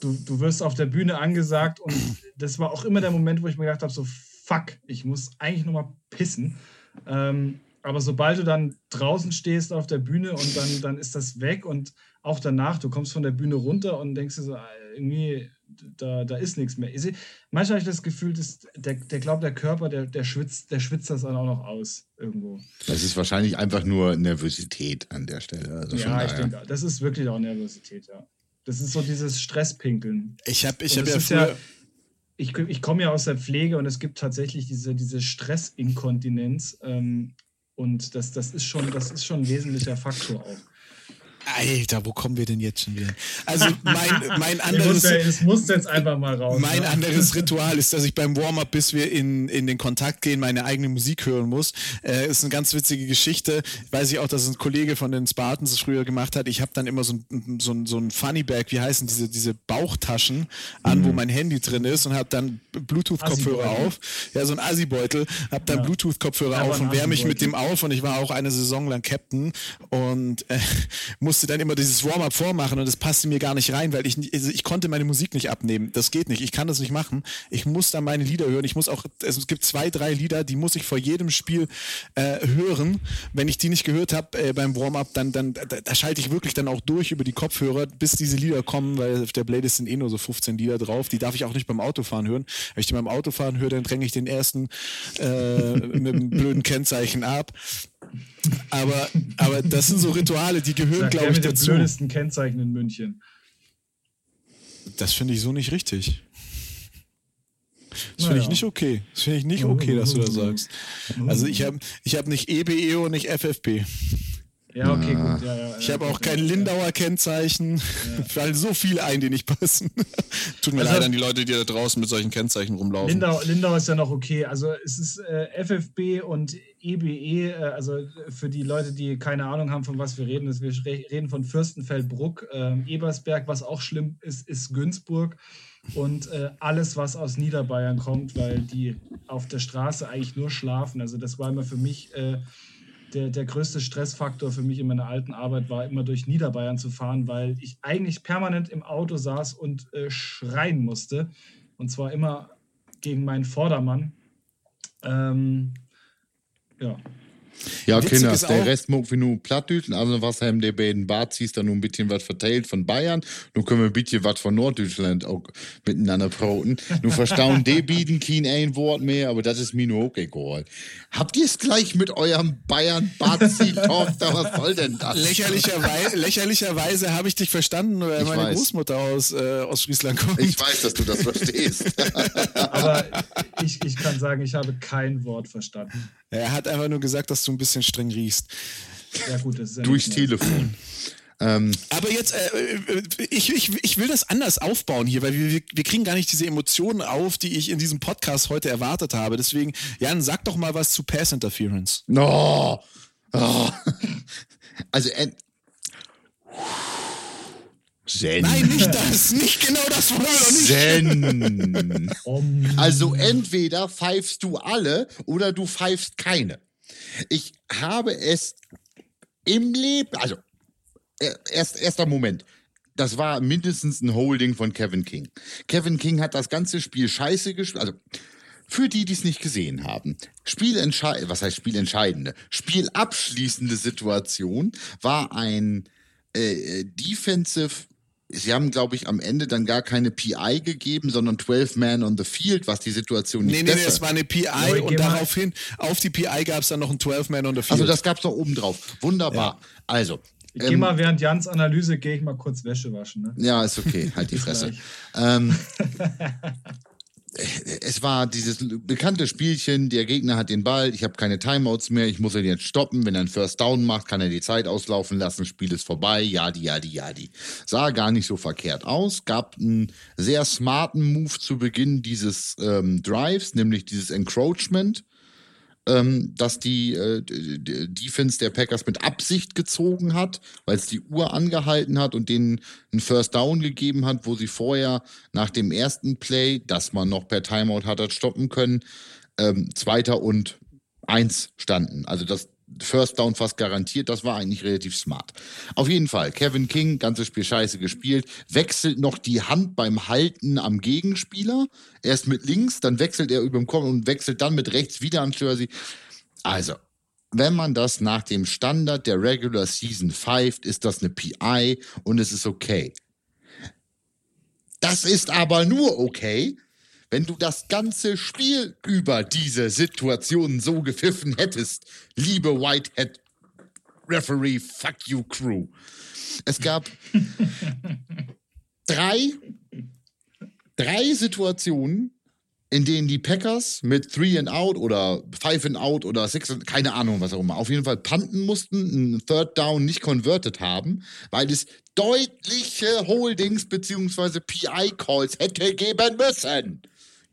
du, du wirst auf der Bühne angesagt und das war auch immer der Moment, wo ich mir gedacht habe, so fuck, ich muss eigentlich nochmal pissen. Ähm, aber sobald du dann draußen stehst auf der Bühne und dann, dann ist das weg und auch danach, du kommst von der Bühne runter und denkst dir so, ah, irgendwie, da, da ist nichts mehr. Manchmal habe ich das Gefühl, dass der, der glaubt, der Körper, der, der, schwitzt, der schwitzt das dann auch noch aus irgendwo. Das ist wahrscheinlich einfach nur Nervosität an der Stelle. Also ja, ich denke, das ist wirklich auch Nervosität, ja. Das ist so dieses Stresspinkeln. Ich habe ich hab ja früher... Ja, ich, ich komme ja aus der Pflege und es gibt tatsächlich diese, diese Stressinkontinenz. Ähm, und das, das, ist schon, das ist schon ein wesentlicher Faktor auch. Alter, wo kommen wir denn jetzt schon wieder? Also mein, mein anderes. Es muss jetzt einfach mal raus. Mein ne? anderes Ritual ist, dass ich beim Warm-up, bis wir in, in den Kontakt gehen, meine eigene Musik hören muss. Äh, ist eine ganz witzige Geschichte. Weiß ich auch, dass ein Kollege von den Spartans es früher gemacht hat. Ich habe dann immer so ein, so ein, so ein Funny Bag, wie heißen diese, diese Bauchtaschen an, mhm. wo mein Handy drin ist und habe dann Bluetooth-Kopfhörer auf. Ja, so ein Assi-Beutel. Habe dann ja. Bluetooth-Kopfhörer auf und wärme mich mit dem auf. Und ich war auch eine Saison lang Captain und äh, muss musste dann immer dieses Warm-up vormachen und das passte mir gar nicht rein, weil ich, also ich konnte meine Musik nicht abnehmen. Das geht nicht. Ich kann das nicht machen. Ich muss dann meine Lieder hören. Ich muss auch, also es gibt zwei, drei Lieder, die muss ich vor jedem Spiel äh, hören. Wenn ich die nicht gehört habe äh, beim Warm-up, dann, dann da, da, schalte ich wirklich dann auch durch über die Kopfhörer, bis diese Lieder kommen, weil auf der Playlist sind eh nur so 15 Lieder drauf. Die darf ich auch nicht beim Autofahren hören. Wenn ich die beim Autofahren höre, dann dränge ich den ersten äh, mit einem blöden Kennzeichen ab. Aber, aber das sind so Rituale, die gehören, glaube ich, dazu. Die blödesten Kennzeichen in München. Das finde ich so nicht richtig. Das finde ich nicht okay. Das finde ich nicht okay, dass du das sagst. Also ich habe ich hab nicht EBE und nicht FFP. Ja, okay, gut. Ja, ja, ich habe auch kein Lindauer Kennzeichen. Ja. Fallen so viele ein, die nicht passen. Tut mir also, leid an die Leute, die da draußen mit solchen Kennzeichen rumlaufen. Lindau, Lindau ist ja noch okay. Also es ist äh, FFB und EBE, e, äh, also für die Leute, die keine Ahnung haben, von was wir reden, ist, wir reden von Fürstenfeldbruck, äh, Ebersberg, was auch schlimm ist, ist Günzburg und äh, alles, was aus Niederbayern kommt, weil die auf der Straße eigentlich nur schlafen. Also das war immer für mich äh, der, der größte Stressfaktor für mich in meiner alten Arbeit, war immer durch Niederbayern zu fahren, weil ich eigentlich permanent im Auto saß und äh, schreien musste. Und zwar immer gegen meinen Vordermann. Ähm, ja, ja, Kinder, der Rest mag wir nur Plattdeutschland, also was haben der beiden Bazis dann nur ein bisschen was verteilt von Bayern. Nun können wir ein bisschen was von Norddeutschland auch miteinander broten. Nun verstauen die bieten kein ein Wort mehr, aber das ist mir nur auch egal. Habt ihr es gleich mit eurem Bayern-Bazi-Tochter? Was soll denn das? Lächerlicherweise, lächerlicherweise habe ich dich verstanden, weil ich meine weiß. Großmutter aus, äh, aus Friesland kommt. Ich weiß, dass du das verstehst. aber ich, ich kann sagen, ich habe kein Wort verstanden. Er hat einfach nur gesagt, dass du ein bisschen streng riechst. Ja, gut, das ist ja Durchs Telefon. Ähm, Aber jetzt, äh, äh, ich, ich, ich will das anders aufbauen hier, weil wir, wir kriegen gar nicht diese Emotionen auf, die ich in diesem Podcast heute erwartet habe. Deswegen, Jan, sag doch mal was zu Pass Interference. No. Oh. Also, äh, Zen. Nein, nicht das, nicht genau das wollen wir nicht. Zen. Also entweder pfeifst du alle oder du pfeifst keine. Ich habe es im Leben, also erst, erster Moment. Das war mindestens ein Holding von Kevin King. Kevin King hat das ganze Spiel scheiße gespielt. Also für die, die es nicht gesehen haben, Spielentscheidende, was heißt Spielentscheidende? Spielabschließende Situation war ein äh, Defensive Sie haben, glaube ich, am Ende dann gar keine PI gegeben, sondern 12 Man on the Field, was die Situation nicht Nee, nee, nee, es war eine PI ja, und daraufhin, auf die PI gab es dann noch ein 12 Man on the Field. Also das gab es noch oben drauf. Wunderbar. Ja. Also. Ich ähm, gehe mal während Jans Analyse, gehe ich mal kurz Wäsche waschen. Ne? Ja, ist okay. Halt die Fresse. ähm, es war dieses bekannte Spielchen, der Gegner hat den Ball, ich habe keine Timeouts mehr, ich muss ihn jetzt stoppen. Wenn er einen First Down macht, kann er die Zeit auslaufen lassen, Spiel ist vorbei, jadi, jadi, jadi. Sah gar nicht so verkehrt aus, gab einen sehr smarten Move zu Beginn dieses ähm, Drives, nämlich dieses Encroachment ähm, dass die, äh, Defense der Packers mit Absicht gezogen hat, weil es die Uhr angehalten hat und denen einen First Down gegeben hat, wo sie vorher nach dem ersten Play, das man noch per Timeout hat stoppen können, ähm, Zweiter und Eins standen. Also das First Down fast garantiert. Das war eigentlich relativ smart. Auf jeden Fall, Kevin King, ganzes Spiel scheiße gespielt, wechselt noch die Hand beim Halten am Gegenspieler. Erst mit links, dann wechselt er über dem Kopf und wechselt dann mit rechts wieder an Jersey. Also, wenn man das nach dem Standard der Regular Season pfeift, ist das eine PI und es ist okay. Das ist aber nur okay, wenn du das ganze Spiel über diese Situation so gepfiffen hättest, liebe Whitehead Referee, fuck you Crew. Es gab drei, drei Situationen, in denen die Packers mit Three and Out oder Five and Out oder Six and, keine Ahnung, was auch immer, auf jeden Fall panten mussten, einen Third Down nicht converted haben, weil es deutliche Holdings bzw. PI-Calls hätte geben müssen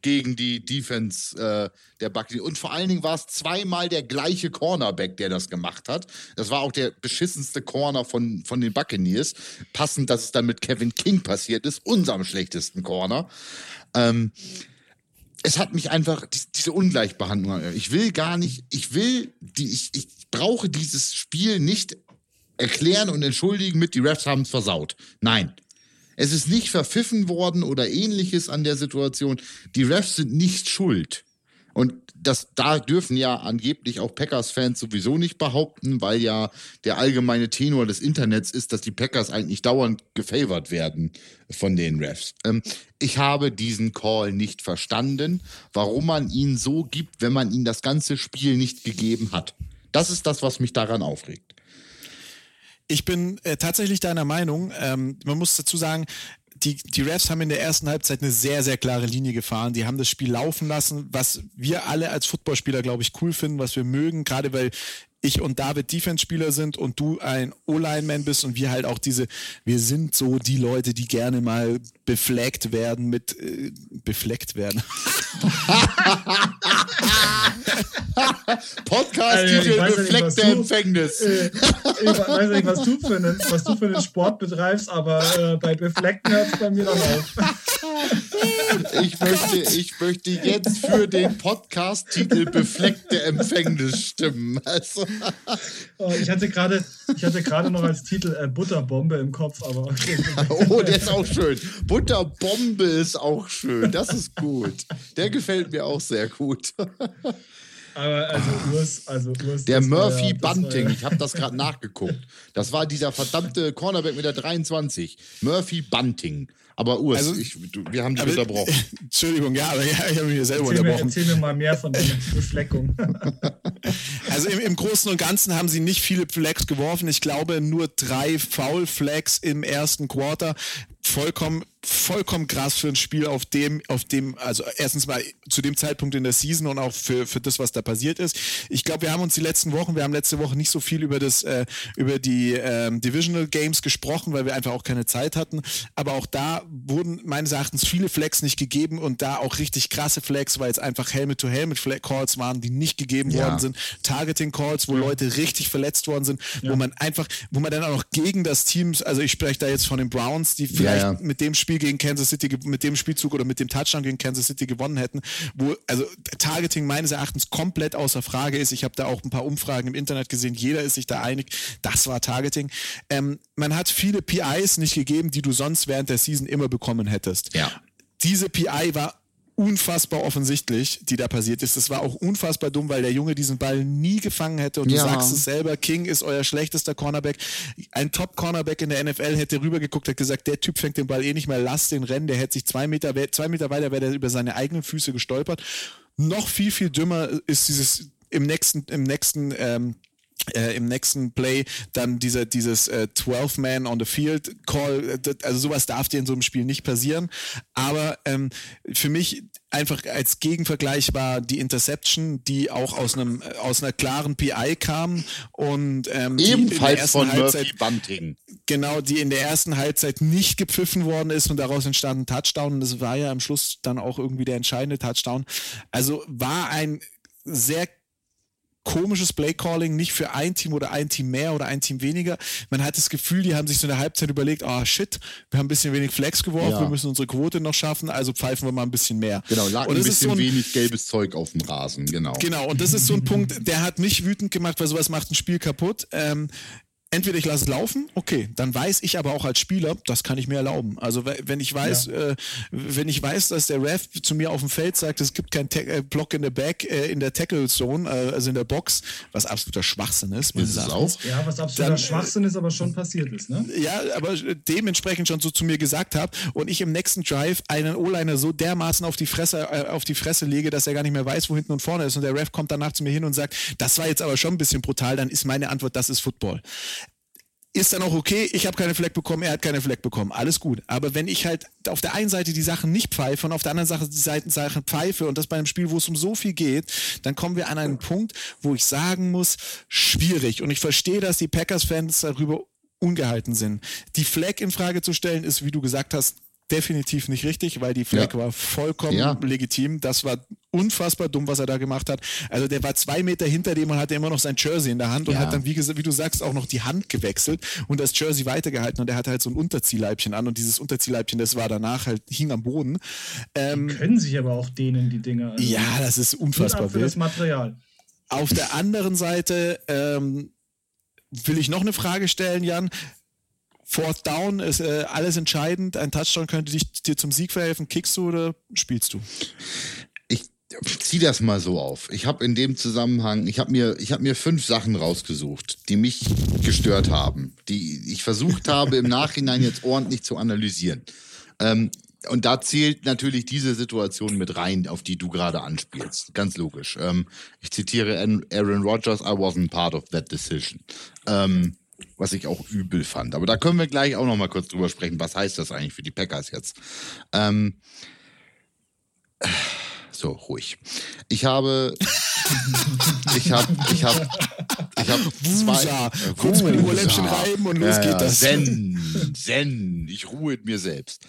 gegen die Defense äh, der Buccaneers. Und vor allen Dingen war es zweimal der gleiche Cornerback, der das gemacht hat. Das war auch der beschissenste Corner von, von den Buccaneers. Passend, dass es dann mit Kevin King passiert ist, unserem schlechtesten Corner. Ähm, es hat mich einfach, diese Ungleichbehandlung, ich will gar nicht, ich will, die, ich, ich brauche dieses Spiel nicht erklären und entschuldigen mit, die Refs haben es versaut. Nein. Es ist nicht verpfiffen worden oder ähnliches an der Situation. Die Refs sind nicht schuld. Und das da dürfen ja angeblich auch Packers-Fans sowieso nicht behaupten, weil ja der allgemeine Tenor des Internets ist, dass die Packers eigentlich dauernd gefavored werden von den Refs. Ähm, ich habe diesen Call nicht verstanden, warum man ihn so gibt, wenn man ihn das ganze Spiel nicht gegeben hat. Das ist das, was mich daran aufregt. Ich bin äh, tatsächlich deiner Meinung. Ähm, man muss dazu sagen, die, die Refs haben in der ersten Halbzeit eine sehr, sehr klare Linie gefahren. Die haben das Spiel laufen lassen, was wir alle als Footballspieler, glaube ich, cool finden, was wir mögen, gerade weil ich und David Defense-Spieler sind und du ein O-Line-Man bist und wir halt auch diese, wir sind so die Leute, die gerne mal befleckt werden mit, äh, befleckt werden. Podcast-Titel also, befleckte Empfängnis. Äh, ich weiß nicht, was du für einen, was du für einen Sport betreibst, aber äh, bei befleckten hört es bei mir dann auf. Ich möchte, ich möchte jetzt für den Podcast-Titel befleckte Empfängnis stimmen. Also. Oh, ich hatte gerade, ich hatte gerade noch als Titel äh, Butterbombe im Kopf, aber okay. Oh, der ist auch schön. Butterbombe ist auch schön. Das ist gut. Der gefällt mir auch sehr gut. Aber also Urs, also Urs, Der Murphy war, Bunting, war, ich habe das gerade nachgeguckt. Das war dieser verdammte Cornerback mit der 23. Murphy Bunting. Aber Urs, also, ich, du, wir haben dich aber, unterbrochen. Entschuldigung, ja, aber ja, ich habe mich selber erzähl unterbrochen. Mir, erzähl mir mal mehr von der Befleckung. also im, im, Großen und Ganzen haben sie nicht viele Flags geworfen. Ich glaube nur drei Foul Flags im ersten Quarter. Vollkommen vollkommen krass für ein Spiel, auf dem, auf dem, also erstens mal zu dem Zeitpunkt in der Season und auch für, für das, was da passiert ist. Ich glaube, wir haben uns die letzten Wochen, wir haben letzte Woche nicht so viel über das, äh, über die ähm, Divisional Games gesprochen, weil wir einfach auch keine Zeit hatten. Aber auch da wurden meines Erachtens viele Flags nicht gegeben und da auch richtig krasse Flags, weil es einfach Helmet-to-Helmet-Calls waren, die nicht gegeben ja. worden sind. Targeting-Calls, wo ja. Leute richtig verletzt worden sind, ja. wo man einfach, wo man dann auch noch gegen das Team, also ich spreche da jetzt von den Browns, die vielleicht mit dem Spiel Spiel gegen Kansas City, mit dem Spielzug oder mit dem Touchdown gegen Kansas City gewonnen hätten, wo also Targeting meines Erachtens komplett außer Frage ist. Ich habe da auch ein paar Umfragen im Internet gesehen, jeder ist sich da einig, das war Targeting. Ähm, man hat viele PIs nicht gegeben, die du sonst während der Season immer bekommen hättest. Ja. Diese PI war unfassbar offensichtlich, die da passiert ist. Das war auch unfassbar dumm, weil der Junge diesen Ball nie gefangen hätte. Und du ja. sagst es selber, King ist euer schlechtester Cornerback. Ein Top-Cornerback in der NFL hätte rübergeguckt, hat gesagt, der Typ fängt den Ball eh nicht mehr, lass den rennen. Der hätte sich zwei Meter, zwei Meter weiter wäre der über seine eigenen Füße gestolpert. Noch viel, viel dümmer ist dieses im nächsten, im nächsten ähm, äh, im nächsten Play dann dieser, dieses äh, 12-Man on the Field Call, äh, also sowas darf dir in so einem Spiel nicht passieren. Aber ähm, für mich einfach als Gegenvergleich war die Interception, die auch aus einem äh, aus einer klaren PI kam und ähm, ebenfalls von Halbzeit, Murphy Bunting. Genau, die in der ersten Halbzeit nicht gepfiffen worden ist und daraus entstanden Touchdown. Und das war ja am Schluss dann auch irgendwie der entscheidende Touchdown. Also war ein sehr komisches Play-Calling, nicht für ein Team oder ein Team mehr oder ein Team weniger. Man hat das Gefühl, die haben sich so in der Halbzeit überlegt, oh shit, wir haben ein bisschen wenig Flex geworfen, ja. wir müssen unsere Quote noch schaffen, also pfeifen wir mal ein bisschen mehr. Genau, lag und ein bisschen so ein, wenig gelbes Zeug auf dem Rasen, genau. Genau, und das ist so ein Punkt, der hat mich wütend gemacht, weil sowas macht ein Spiel kaputt. Ähm, entweder ich lasse es laufen, okay, dann weiß ich aber auch als Spieler, das kann ich mir erlauben. Also wenn ich weiß, ja. äh, wenn ich weiß, dass der Ref zu mir auf dem Feld sagt, es gibt keinen äh, Block in der Back, äh, in der Tackle Zone, äh, also in der Box, was absoluter Schwachsinn ist. Ist es auch? Ja, was absoluter dann, Schwachsinn ist, aber schon passiert ist, ne? Ja, aber dementsprechend schon so zu mir gesagt habe und ich im nächsten Drive einen O-Liner so dermaßen auf die Fresse, äh, auf die Fresse lege, dass er gar nicht mehr weiß, wo hinten und vorne ist und der Ref kommt danach zu mir hin und sagt, das war jetzt aber schon ein bisschen brutal, dann ist meine Antwort, das ist Football ist dann auch okay, ich habe keine Fleck bekommen, er hat keine Fleck bekommen, alles gut. Aber wenn ich halt auf der einen Seite die Sachen nicht pfeife und auf der anderen Seite die Sachen pfeife und das bei einem Spiel, wo es um so viel geht, dann kommen wir an einen Punkt, wo ich sagen muss, schwierig. Und ich verstehe, dass die Packers-Fans darüber ungehalten sind. Die Fleck in Frage zu stellen, ist, wie du gesagt hast, definitiv nicht richtig, weil die Flag ja. war vollkommen ja. legitim. Das war unfassbar dumm, was er da gemacht hat. Also der war zwei Meter hinter dem und hatte immer noch sein Jersey in der Hand und ja. hat dann, wie, wie, du sagst, auch noch die Hand gewechselt und das Jersey weitergehalten und er hatte halt so ein Unterziehleibchen an und dieses Unterziehleibchen, das war danach halt, hing am Boden. Ähm, die können sich aber auch dehnen, die Dinger. Also ja, das ist unfassbar wild. das Material. Auf der anderen Seite, ähm, will ich noch eine Frage stellen, Jan? Fourth Down ist äh, alles entscheidend. Ein Touchdown könnte dich, dir zum Sieg verhelfen. Kickst du oder spielst du? Ich zieh das mal so auf. Ich habe in dem Zusammenhang, ich habe mir, ich habe mir fünf Sachen rausgesucht, die mich gestört haben, die ich versucht habe im Nachhinein jetzt ordentlich zu analysieren. Ähm, und da zählt natürlich diese Situation mit rein, auf die du gerade anspielst. Ganz logisch. Ähm, ich zitiere Aaron Rodgers, I wasn't part of that decision. Ähm, was ich auch übel fand. Aber da können wir gleich auch noch mal kurz drüber sprechen. Was heißt das eigentlich für die Packers jetzt? Ähm, so, ruhig. Ich habe, ich habe, ich habe, ich habe zwei. Äh, kurz mal die Ohrläppchen reiben und los geht das. Zen, Zen. Ich ruhe in mir selbst.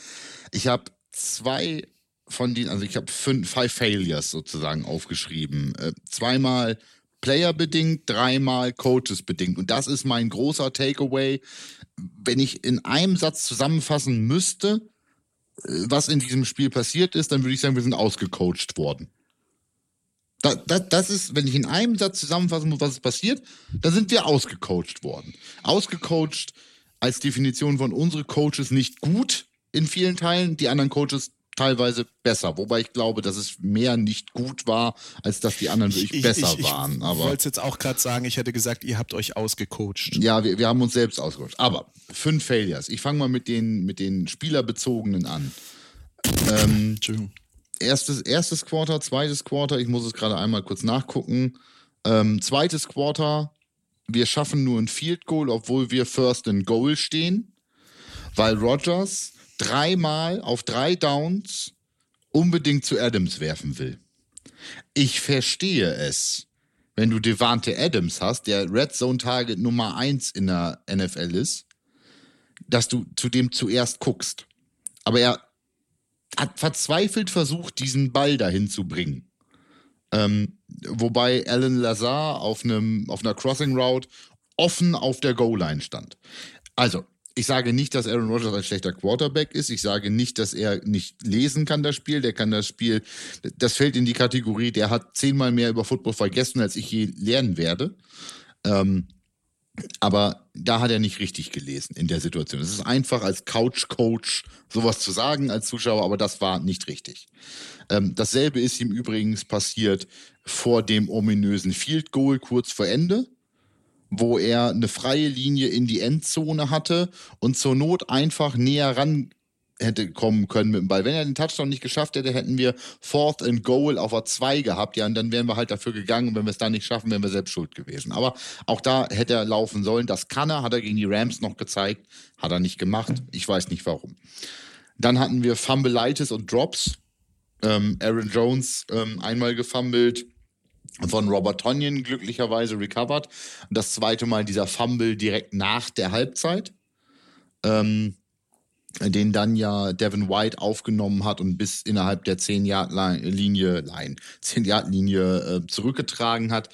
Ich habe zwei von denen, also ich habe fünf, five Failures sozusagen aufgeschrieben. Äh, zweimal Player-bedingt, dreimal Coaches-bedingt. Und das ist mein großer Takeaway. Wenn ich in einem Satz zusammenfassen müsste, äh, was in diesem Spiel passiert ist, dann würde ich sagen, wir sind ausgecoacht worden. Das, das, das ist, wenn ich in einem Satz zusammenfassen muss, was ist passiert, dann sind wir ausgecoacht worden. Ausgecoacht als Definition von unsere Coaches nicht gut, in vielen Teilen, die anderen Coaches teilweise besser. Wobei ich glaube, dass es mehr nicht gut war, als dass die anderen wirklich ich, besser ich, ich, waren. Ich wollte es jetzt auch gerade sagen, ich hätte gesagt, ihr habt euch ausgecoacht. Ja, wir, wir haben uns selbst ausgecoacht. Aber fünf Failures. Ich fange mal mit den, mit den Spielerbezogenen an. Ähm, erstes, erstes Quarter, zweites Quarter, ich muss es gerade einmal kurz nachgucken. Ähm, zweites Quarter, wir schaffen nur ein Field Goal, obwohl wir First in Goal stehen, weil Rogers dreimal auf drei Downs unbedingt zu Adams werfen will. Ich verstehe es, wenn du Devante Adams hast, der Red Zone Target Nummer 1 in der NFL ist, dass du zu dem zuerst guckst. Aber er hat verzweifelt versucht, diesen Ball dahin zu bringen. Ähm, wobei Alan Lazar auf, einem, auf einer Crossing Route offen auf der Goal-Line stand. Also, ich sage nicht, dass Aaron Rodgers ein schlechter Quarterback ist. Ich sage nicht, dass er nicht lesen kann, das Spiel. Der kann das Spiel, das fällt in die Kategorie, der hat zehnmal mehr über Football vergessen, als ich je lernen werde. Ähm, aber da hat er nicht richtig gelesen in der Situation. Es ist einfach als Couch-Coach sowas zu sagen als Zuschauer, aber das war nicht richtig. Ähm, dasselbe ist ihm übrigens passiert vor dem ominösen Field Goal kurz vor Ende wo er eine freie Linie in die Endzone hatte und zur Not einfach näher ran hätte kommen können mit dem Ball. Wenn er den Touchdown nicht geschafft hätte, hätten wir Fourth and Goal auf a 2 gehabt. Ja, und dann wären wir halt dafür gegangen. Und wenn wir es da nicht schaffen, wären wir selbst schuld gewesen. Aber auch da hätte er laufen sollen. Das kann er, hat er gegen die Rams noch gezeigt. Hat er nicht gemacht. Ich weiß nicht warum. Dann hatten wir Fumbleitis und Drops. Ähm, Aaron Jones ähm, einmal gefummelt von Robert Tonyan glücklicherweise recovered. Das zweite Mal dieser Fumble direkt nach der Halbzeit, ähm, den dann ja Devin White aufgenommen hat und bis innerhalb der 10-Yard-Linie 10 Linie äh, zurückgetragen hat.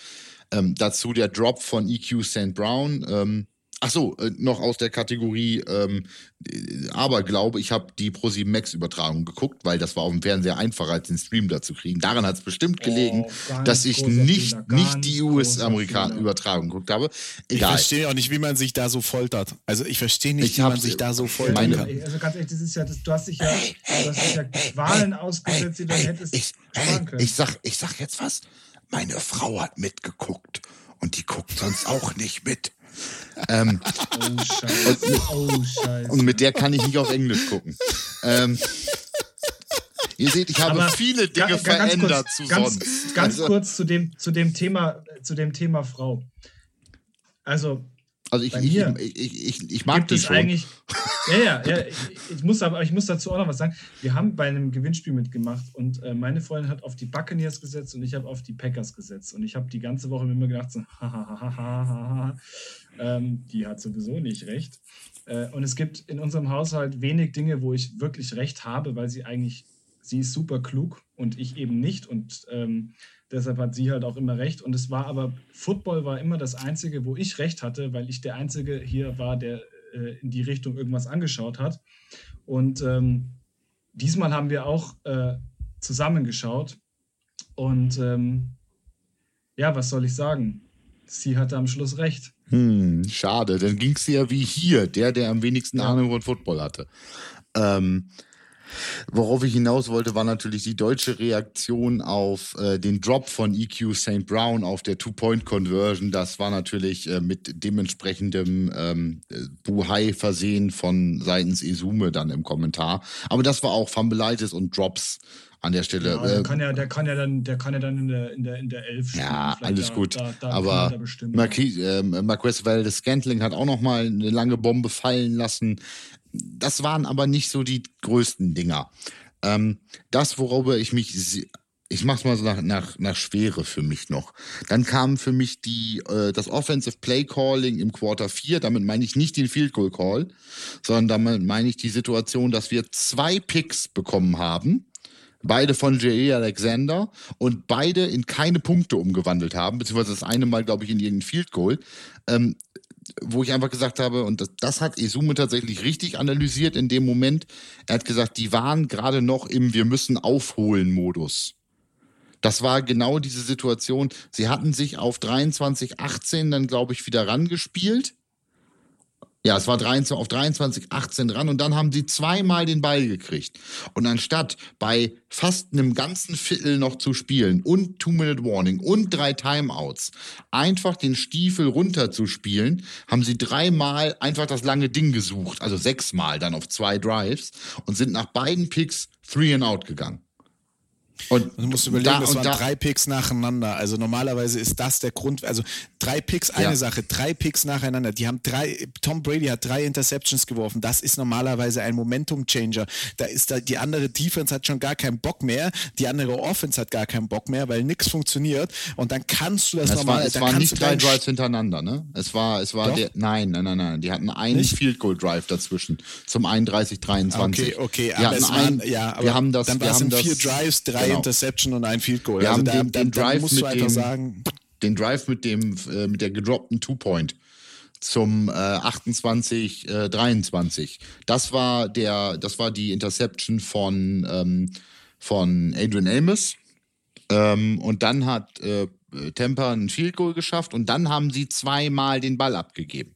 Ähm, dazu der Drop von EQ St. Brown. Ähm, Ach so, äh, noch aus der Kategorie ähm, äh, aber glaube ich habe die Pro7 Max Übertragung geguckt, weil das war auf dem Fernseher einfacher als den Stream dazu kriegen. Daran hat es bestimmt gelegen, oh, dass ich nicht, Fehler, nicht die US-Amerikaner Übertragung geguckt habe. Egal. Ich verstehe auch nicht, wie man sich da so foltert. Also ich verstehe nicht, ich wie man sich da so foltern kann. Also ganz ehrlich, das ist ja, das, du hast dich ja, du hast dich ja Qualen ausgesetzt, die du hättest ich, können. Ich sag, ich sag jetzt was. Meine Frau hat mitgeguckt und die guckt sonst auch nicht mit. Ähm, oh, Scheiße. Und, oh, Scheiße. Und mit der kann ich nicht auf Englisch gucken. Ähm, ihr seht, ich habe Aber viele Dinge ganz, verändert ganz kurz, zu ganz, sonst. Ganz also, kurz zu dem, zu, dem Thema, zu dem Thema Frau. Also, also ich, ich, ich, ich, ich, mag die schon. Eigentlich, ja, ja, ja ich, muss aber ich muss dazu auch noch was sagen. Wir haben bei einem Gewinnspiel mitgemacht und äh, meine Freundin hat auf die Buccaneers gesetzt und ich habe auf die Packers gesetzt. Und ich habe die ganze Woche mit mir gedacht, so, ähm, die hat sowieso nicht recht. Äh, und es gibt in unserem Haushalt wenig Dinge, wo ich wirklich recht habe, weil sie eigentlich, sie ist super klug und ich eben nicht. Und ähm, Deshalb hat sie halt auch immer recht. Und es war aber, Football war immer das Einzige, wo ich recht hatte, weil ich der Einzige hier war, der äh, in die Richtung irgendwas angeschaut hat. Und ähm, diesmal haben wir auch äh, zusammengeschaut. Und ähm, ja, was soll ich sagen? Sie hatte am Schluss recht. Hm, schade. Dann ging es ja wie hier, der, der am wenigsten ja. Ahnung von Football hatte. Ähm, Worauf ich hinaus wollte, war natürlich die deutsche Reaktion auf äh, den Drop von EQ St. Brown auf der Two-Point-Conversion. Das war natürlich äh, mit dementsprechendem ähm, Buhai versehen von seitens Esume dann im Kommentar. Aber das war auch Fumbleitis und Drops an der Stelle. Ja, der, äh, kann ja, der kann ja dann, der kann ja dann in der, in der, in der Elf spielen. Ja, alles da, gut. Da, da Aber Marquis, äh, Marquez Valdez Scantling hat auch noch mal eine lange Bombe fallen lassen das waren aber nicht so die größten Dinger. Ähm, das, worüber ich mich, ich mach's mal so nach, nach, nach Schwere für mich noch. Dann kam für mich die, äh, das Offensive Play Calling im Quarter 4. Damit meine ich nicht den Field Goal Call, sondern damit meine ich die Situation, dass wir zwei Picks bekommen haben. Beide von J.E. Alexander und beide in keine Punkte umgewandelt haben, beziehungsweise das eine Mal, glaube ich, in irgendein Field Goal. Ähm, wo ich einfach gesagt habe, und das, das hat Esume tatsächlich richtig analysiert in dem Moment. Er hat gesagt, die waren gerade noch im Wir müssen aufholen Modus. Das war genau diese Situation. Sie hatten sich auf 23, 18 dann, glaube ich, wieder rangespielt ja, es war 23, auf 23, 18 dran und dann haben sie zweimal den Ball gekriegt. Und anstatt bei fast einem ganzen Viertel noch zu spielen und Two-Minute-Warning und drei Timeouts einfach den Stiefel runter zu spielen, haben sie dreimal einfach das lange Ding gesucht, also sechsmal dann auf zwei Drives und sind nach beiden Picks three and out gegangen. Und du musst überlegen, da, das waren da, drei Picks nacheinander. Also normalerweise ist das der Grund. Also drei Picks, eine ja. Sache, drei Picks nacheinander. Die haben drei, Tom Brady hat drei Interceptions geworfen. Das ist normalerweise ein Momentum-Changer. Da ist da, die andere Defense hat schon gar keinen Bock mehr. Die andere Offense hat gar keinen Bock mehr, weil nichts funktioniert. Und dann kannst du das normal. War, es waren nicht drei Drives hintereinander, ne? Es war, es war der, nein, nein, nein, nein. Die hatten einen nicht? Field Goal Drive dazwischen zum 31, 23. Okay, okay, aber es waren, ja, aber wir haben das, dann waren es vier Drives, drei genau. Interception und ein Field Goal. Wir also haben da, den, den da, Drive musst du einfach dem, sagen. Den Drive mit dem äh, mit der gedroppten Two-Point zum äh, 28 äh, 23. Das war der das war die Interception von ähm, von Adrian Amos. Ähm, und dann hat äh, Tampa ein Field Goal geschafft und dann haben sie zweimal den Ball abgegeben.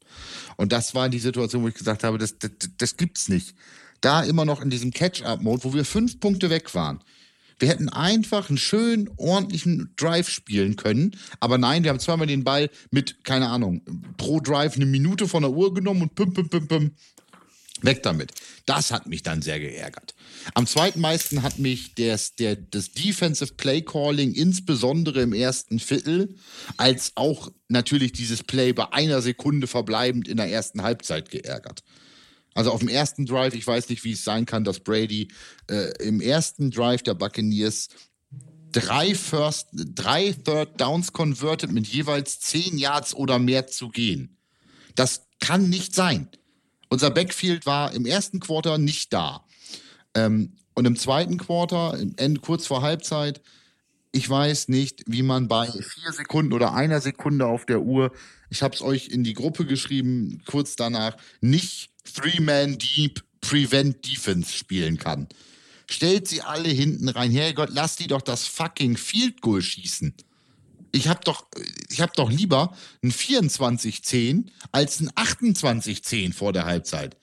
Und das war die Situation, wo ich gesagt habe, das, das, das gibt's nicht. Da immer noch in diesem Catch-up-Mode, wo wir fünf Punkte weg waren. Wir hätten einfach einen schönen, ordentlichen Drive spielen können. Aber nein, wir haben zweimal den Ball mit, keine Ahnung, pro Drive eine Minute von der Uhr genommen und pum, pum, pum, pum. Weg damit. Das hat mich dann sehr geärgert. Am zweitmeisten hat mich das, der, das Defensive Play Calling, insbesondere im ersten Viertel, als auch natürlich dieses Play bei einer Sekunde verbleibend in der ersten Halbzeit geärgert. Also auf dem ersten Drive, ich weiß nicht, wie es sein kann, dass Brady äh, im ersten Drive der Buccaneers drei First, drei Third Downs converted mit jeweils zehn Yards oder mehr zu gehen. Das kann nicht sein. Unser Backfield war im ersten Quarter nicht da. Ähm, und im zweiten Quarter, im Ende, kurz vor Halbzeit, ich weiß nicht, wie man bei vier Sekunden oder einer Sekunde auf der Uhr, ich habe es euch in die Gruppe geschrieben, kurz danach, nicht Three-Man-Deep Prevent Defense spielen kann. Stellt sie alle hinten rein. Herrgott, lass die doch das fucking Field Goal schießen. Ich hab doch, ich hab doch lieber ein 24-10 als ein 28-10 vor der Halbzeit.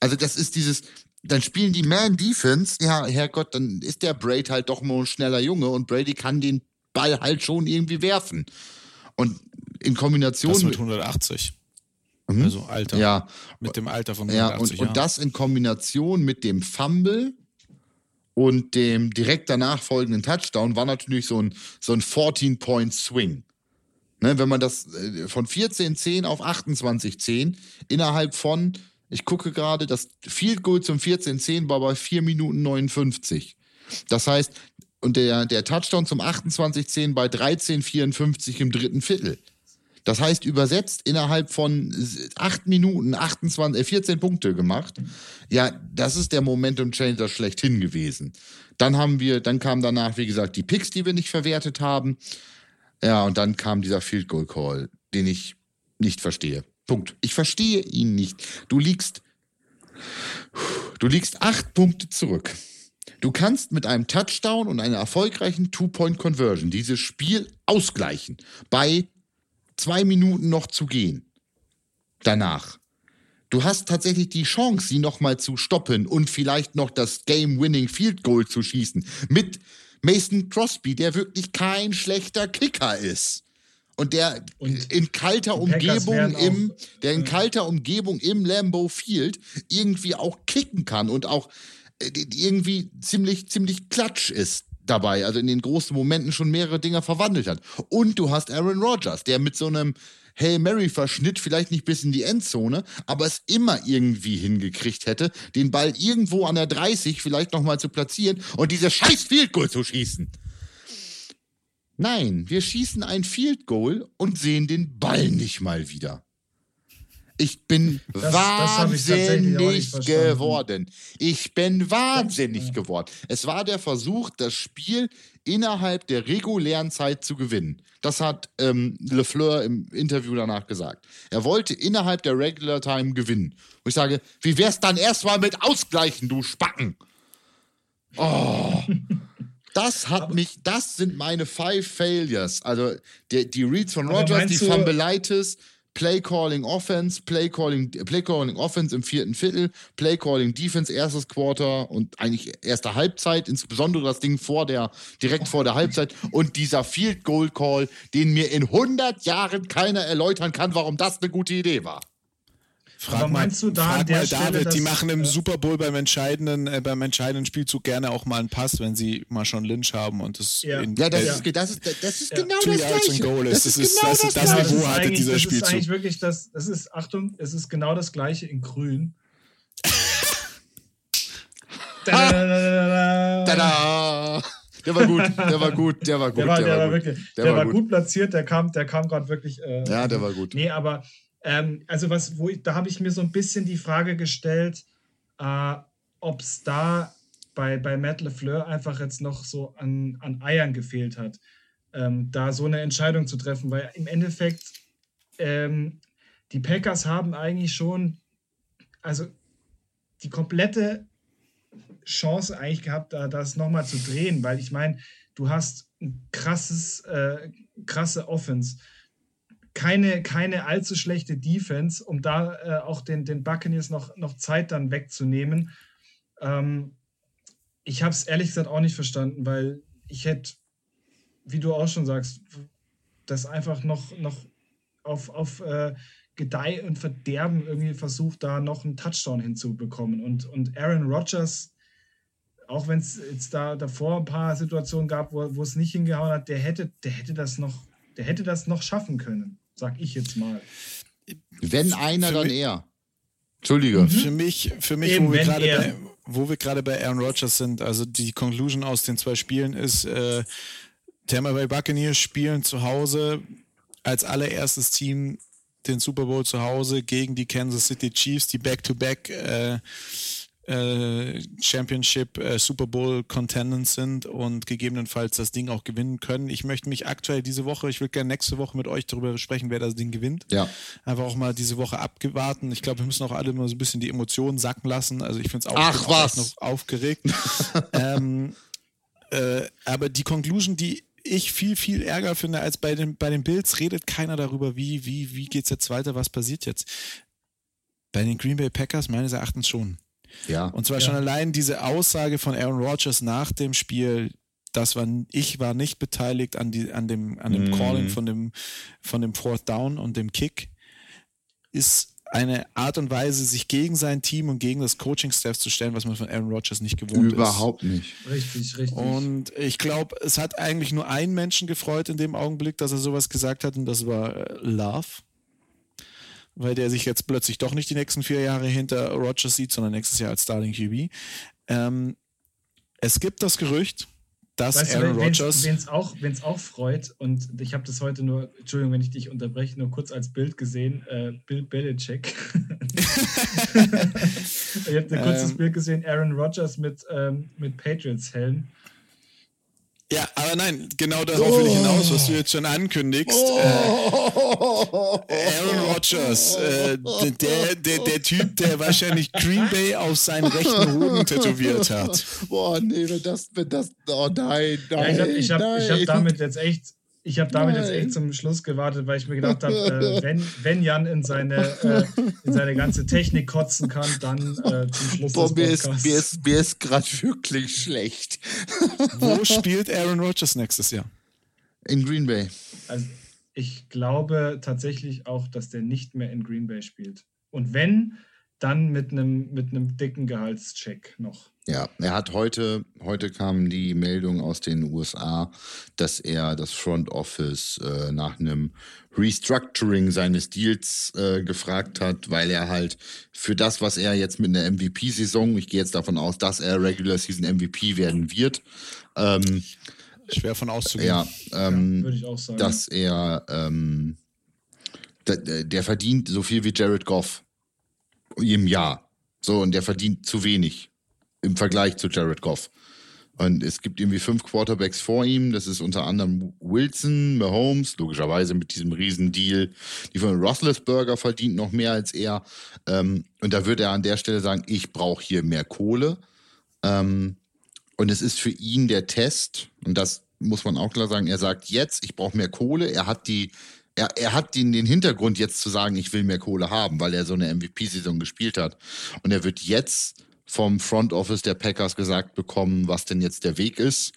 Also das ist dieses, dann spielen die Man Defense, ja, Herrgott, dann ist der Braid halt doch mal ein schneller Junge und Brady kann den Ball halt schon irgendwie werfen. Und in Kombination. Das mit 180. Mhm. Also Alter. Ja. Mit dem Alter von 180 ja, und, und das in Kombination mit dem Fumble und dem direkt danach folgenden Touchdown war natürlich so ein, so ein 14-Point-Swing. Ne, wenn man das äh, von 14-10 auf 28-10 innerhalb von, ich gucke gerade, das Field Goal zum 14-10 war bei 4 Minuten 59. Das heißt, und der, der Touchdown zum 28-10 bei 13,54 im dritten Viertel. Das heißt, übersetzt innerhalb von acht Minuten 28, äh, 14 Punkte gemacht. Ja, das ist der Momentum Changer schlechthin gewesen. Dann haben wir, dann kam danach, wie gesagt, die Picks, die wir nicht verwertet haben. Ja, und dann kam dieser Field Goal Call, den ich nicht verstehe. Punkt. Ich verstehe ihn nicht. Du liegst, du liegst acht Punkte zurück. Du kannst mit einem Touchdown und einer erfolgreichen Two-Point-Conversion dieses Spiel ausgleichen. Bei zwei Minuten noch zu gehen. danach. Du hast tatsächlich die Chance, sie nochmal zu stoppen und vielleicht noch das Game-Winning Field Goal zu schießen. Mit Mason Crosby, der wirklich kein schlechter Kicker ist. Und der und in kalter Umgebung im, der in kalter Umgebung im Lambeau Field irgendwie auch kicken kann und auch äh, irgendwie ziemlich, ziemlich klatsch ist dabei, also in den großen Momenten schon mehrere Dinger verwandelt hat. Und du hast Aaron Rodgers, der mit so einem Hail Mary-Verschnitt vielleicht nicht bis in die Endzone, aber es immer irgendwie hingekriegt hätte, den Ball irgendwo an der 30 vielleicht nochmal zu platzieren und diese scheiß Field Goal zu schießen. Nein, wir schießen ein Field Goal und sehen den Ball nicht mal wieder. Ich bin das, wahnsinnig das ich geworden. Ich bin wahnsinnig geworden. Es war der Versuch, das Spiel innerhalb der regulären Zeit zu gewinnen. Das hat ähm, LeFleur im Interview danach gesagt. Er wollte innerhalb der Regular Time gewinnen. Und ich sage, wie wär's dann erstmal mit Ausgleichen, du Spacken? Oh. Das hat aber, mich, das sind meine Five Failures. Also die, die Reads von Rogers, die Fumbleitis, Play Calling Offense, Play Calling, Play Calling Offense im vierten Viertel, Play Calling Defense erstes Quarter und eigentlich erste Halbzeit, insbesondere das Ding vor der, direkt vor der Halbzeit und dieser Field Goal Call, den mir in 100 Jahren keiner erläutern kann, warum das eine gute Idee war. Frag Aber meinst mal, du da frag mal David, Stelle, die machen im Super Bowl beim entscheidenden, äh, beim entscheidenden Spielzug gerne auch mal einen Pass, wenn sie mal schon Lynch haben und das ja, in, ja das, äh, ist, das, ist, das ist ja. genau Two das Gleiche. Goal ist. Das, das ist, genau das, das, das, das Niveau hatte dieser das Spielzug. Das ist eigentlich wirklich das, das ist, Achtung, es ist genau das Gleiche in grün. Tada! Tada! Der war gut, der war gut, der war gut. Der war, der der war, wirklich, der, der war gut. gut platziert, der kam, der kam gerade wirklich. Äh, ja, der war gut. Nee, aber ähm, also was, wo ich, da habe ich mir so ein bisschen die Frage gestellt, äh, ob es da bei, bei Matt LeFleur einfach jetzt noch so an, an Eiern gefehlt hat, ähm, da so eine Entscheidung zu treffen, weil im Endeffekt ähm, die Packers haben eigentlich schon, also die komplette Chance eigentlich gehabt, da das nochmal zu drehen, weil ich meine, du hast ein krasses, äh, krasse Offense keine, keine allzu schlechte Defense, um da äh, auch den, den Buccaneers noch, noch Zeit dann wegzunehmen. Ähm, ich habe es ehrlich gesagt auch nicht verstanden, weil ich hätte, wie du auch schon sagst, das einfach noch, noch auf, auf äh, Gedeih und Verderben irgendwie versucht, da noch einen Touchdown hinzubekommen. Und, und Aaron Rodgers, auch wenn es jetzt da davor ein paar Situationen gab, wo, es nicht hingehauen hat, der hätte, der hätte das noch, der hätte das noch schaffen können sag ich jetzt mal. Wenn einer, dann er. Entschuldige. Mhm. Für mich, für mich Eben, wo, wir gerade bei, wo wir gerade bei Aaron Rodgers sind, also die Conclusion aus den zwei Spielen ist, äh, Tampa Bay Buccaneers spielen zu Hause als allererstes Team den Super Bowl zu Hause gegen die Kansas City Chiefs, die Back-to-Back -back, äh, äh, Championship, äh, Super Bowl Contendants sind und gegebenenfalls das Ding auch gewinnen können. Ich möchte mich aktuell diese Woche, ich würde gerne nächste Woche mit euch darüber sprechen, wer das Ding gewinnt. Ja. Einfach auch mal diese Woche abgewarten. Ich glaube, wir müssen auch alle mal so ein bisschen die Emotionen sacken lassen. Also ich finde es auch, Ach, was. noch aufgeregt. ähm, äh, aber die Conclusion, die ich viel, viel ärger finde als bei den, bei den Bills, redet keiner darüber, wie, wie, wie geht es jetzt weiter, was passiert jetzt. Bei den Green Bay Packers meines Erachtens schon. Ja. Und zwar ja. schon allein diese Aussage von Aaron Rodgers nach dem Spiel, das war, ich war nicht beteiligt an, die, an dem, an dem mm. Calling von dem, von dem Fourth Down und dem Kick, ist eine Art und Weise, sich gegen sein Team und gegen das Coaching-Staff zu stellen, was man von Aaron Rodgers nicht gewohnt Überhaupt ist. Überhaupt nicht. Richtig, richtig. Und ich glaube, es hat eigentlich nur einen Menschen gefreut in dem Augenblick, dass er sowas gesagt hat, und das war äh, Love weil der sich jetzt plötzlich doch nicht die nächsten vier Jahre hinter Rogers sieht, sondern nächstes Jahr als Starting QB. Ähm, es gibt das Gerücht, dass weißt Aaron Rodgers. Wen es auch, auch freut, und ich habe das heute nur, Entschuldigung, wenn ich dich unterbreche, nur kurz als Bild gesehen, äh, Bill Belichick. ich habe ein kurzes ähm, Bild gesehen, Aaron Rodgers mit, ähm, mit Patriots-Helm. Ja, aber nein, genau darauf oh. will ich hinaus, was du jetzt schon ankündigst. Oh. Äh, Aaron Rodgers, äh, der, der, der Typ, der wahrscheinlich Green Bay auf seinen rechten Hoden tätowiert hat. Boah, nee, wenn das, wenn das, oh nein, nein. Ja, ich habe ich hab, ich hab damit jetzt echt ich habe damit Nein. jetzt echt zum Schluss gewartet, weil ich mir gedacht habe, äh, wenn, wenn Jan in seine, äh, in seine ganze Technik kotzen kann, dann äh, zum Schluss Boah, mir ist, mir ist, mir ist gerade wirklich schlecht. Wo spielt Aaron Rodgers nächstes Jahr? In Green Bay. Also ich glaube tatsächlich auch, dass der nicht mehr in Green Bay spielt. Und wenn, dann mit einem mit dicken Gehaltscheck noch. Ja, er hat heute, heute kam die Meldung aus den USA, dass er das Front Office äh, nach einem Restructuring seines Deals äh, gefragt hat, weil er halt für das, was er jetzt mit einer MVP-Saison, ich gehe jetzt davon aus, dass er Regular Season MVP werden wird. Ähm, Schwer von auszugehen. Ja, ähm, ja würde ich auch sagen. Dass er, ähm, der, der verdient so viel wie Jared Goff im Jahr. So, und der verdient zu wenig im Vergleich zu Jared Goff. Und es gibt irgendwie fünf Quarterbacks vor ihm. Das ist unter anderem Wilson, Mahomes, logischerweise mit diesem Riesendeal. Die von Roethlisberger verdient noch mehr als er. Ähm, und da würde er an der Stelle sagen, ich brauche hier mehr Kohle. Ähm, und es ist für ihn der Test, und das muss man auch klar sagen, er sagt jetzt, ich brauche mehr Kohle. Er hat die er, er hat den, den Hintergrund jetzt zu sagen, ich will mehr Kohle haben, weil er so eine MVP-Saison gespielt hat. Und er wird jetzt vom Front Office der Packers gesagt bekommen, was denn jetzt der Weg ist.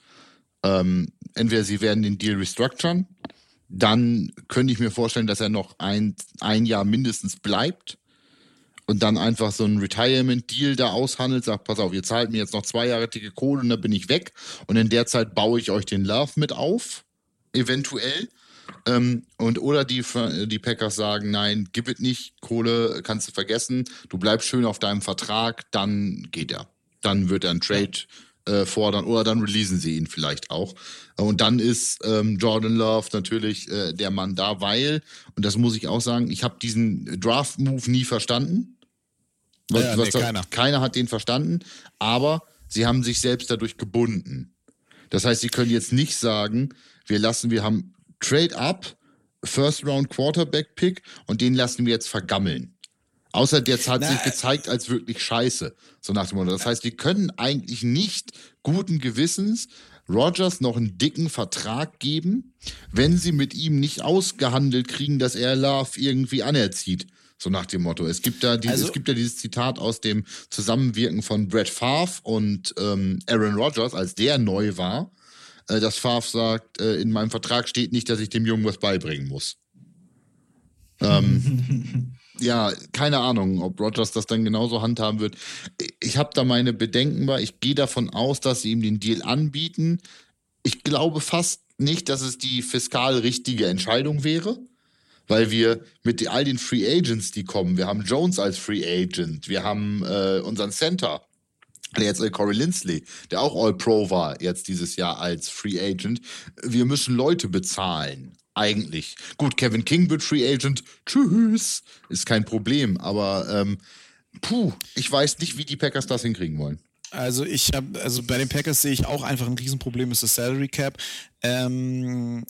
Ähm, entweder sie werden den Deal restructuren, dann könnte ich mir vorstellen, dass er noch ein, ein Jahr mindestens bleibt und dann einfach so einen Retirement-Deal da aushandelt, sagt, pass auf, ihr zahlt mir jetzt noch zwei Jahre dicke Kohle und dann bin ich weg und in der Zeit baue ich euch den Love mit auf, eventuell. Ähm, und oder die, die Packers sagen, nein, gib es nicht, Kohle kannst du vergessen, du bleibst schön auf deinem Vertrag, dann geht er. Dann wird er einen Trade äh, fordern oder dann releasen sie ihn vielleicht auch. Und dann ist ähm, Jordan Love natürlich äh, der Mann da, weil, und das muss ich auch sagen, ich habe diesen Draft-Move nie verstanden. Was, ja, nee, was keiner. keiner hat den verstanden, aber sie haben sich selbst dadurch gebunden. Das heißt, sie können jetzt nicht sagen, wir lassen, wir haben Trade up, First Round Quarterback Pick und den lassen wir jetzt vergammeln. Außer der hat Na, sich gezeigt als wirklich scheiße. So nach dem Motto. Das heißt, wir können eigentlich nicht guten Gewissens Rogers noch einen dicken Vertrag geben, wenn sie mit ihm nicht ausgehandelt kriegen, dass er Love irgendwie anerzieht. So nach dem Motto. Es gibt da, dieses, also, es gibt da dieses Zitat aus dem Zusammenwirken von Brett Favre und ähm, Aaron Rodgers, als der neu war äh, dass Favre sagt, äh, in meinem Vertrag steht nicht, dass ich dem Jungen was beibringen muss. Ähm, ja, keine Ahnung, ob Rogers das dann genauso handhaben wird. Ich habe da meine Bedenken bei. Ich gehe davon aus, dass sie ihm den Deal anbieten. Ich glaube fast nicht, dass es die fiskal richtige Entscheidung wäre, weil wir mit all den Free Agents, die kommen, wir haben Jones als Free Agent, wir haben äh, unseren Center, jetzt äh, Corey Lindsley, der auch All-Pro war jetzt dieses Jahr als Free Agent. Wir müssen Leute bezahlen. Eigentlich. Gut, Kevin King wird Free Agent. Tschüss. Ist kein Problem. Aber ähm, puh, ich weiß nicht, wie die Packers das hinkriegen wollen. Also ich habe, also bei den Packers sehe ich auch einfach ein Riesenproblem ist das Salary Cap. Ähm,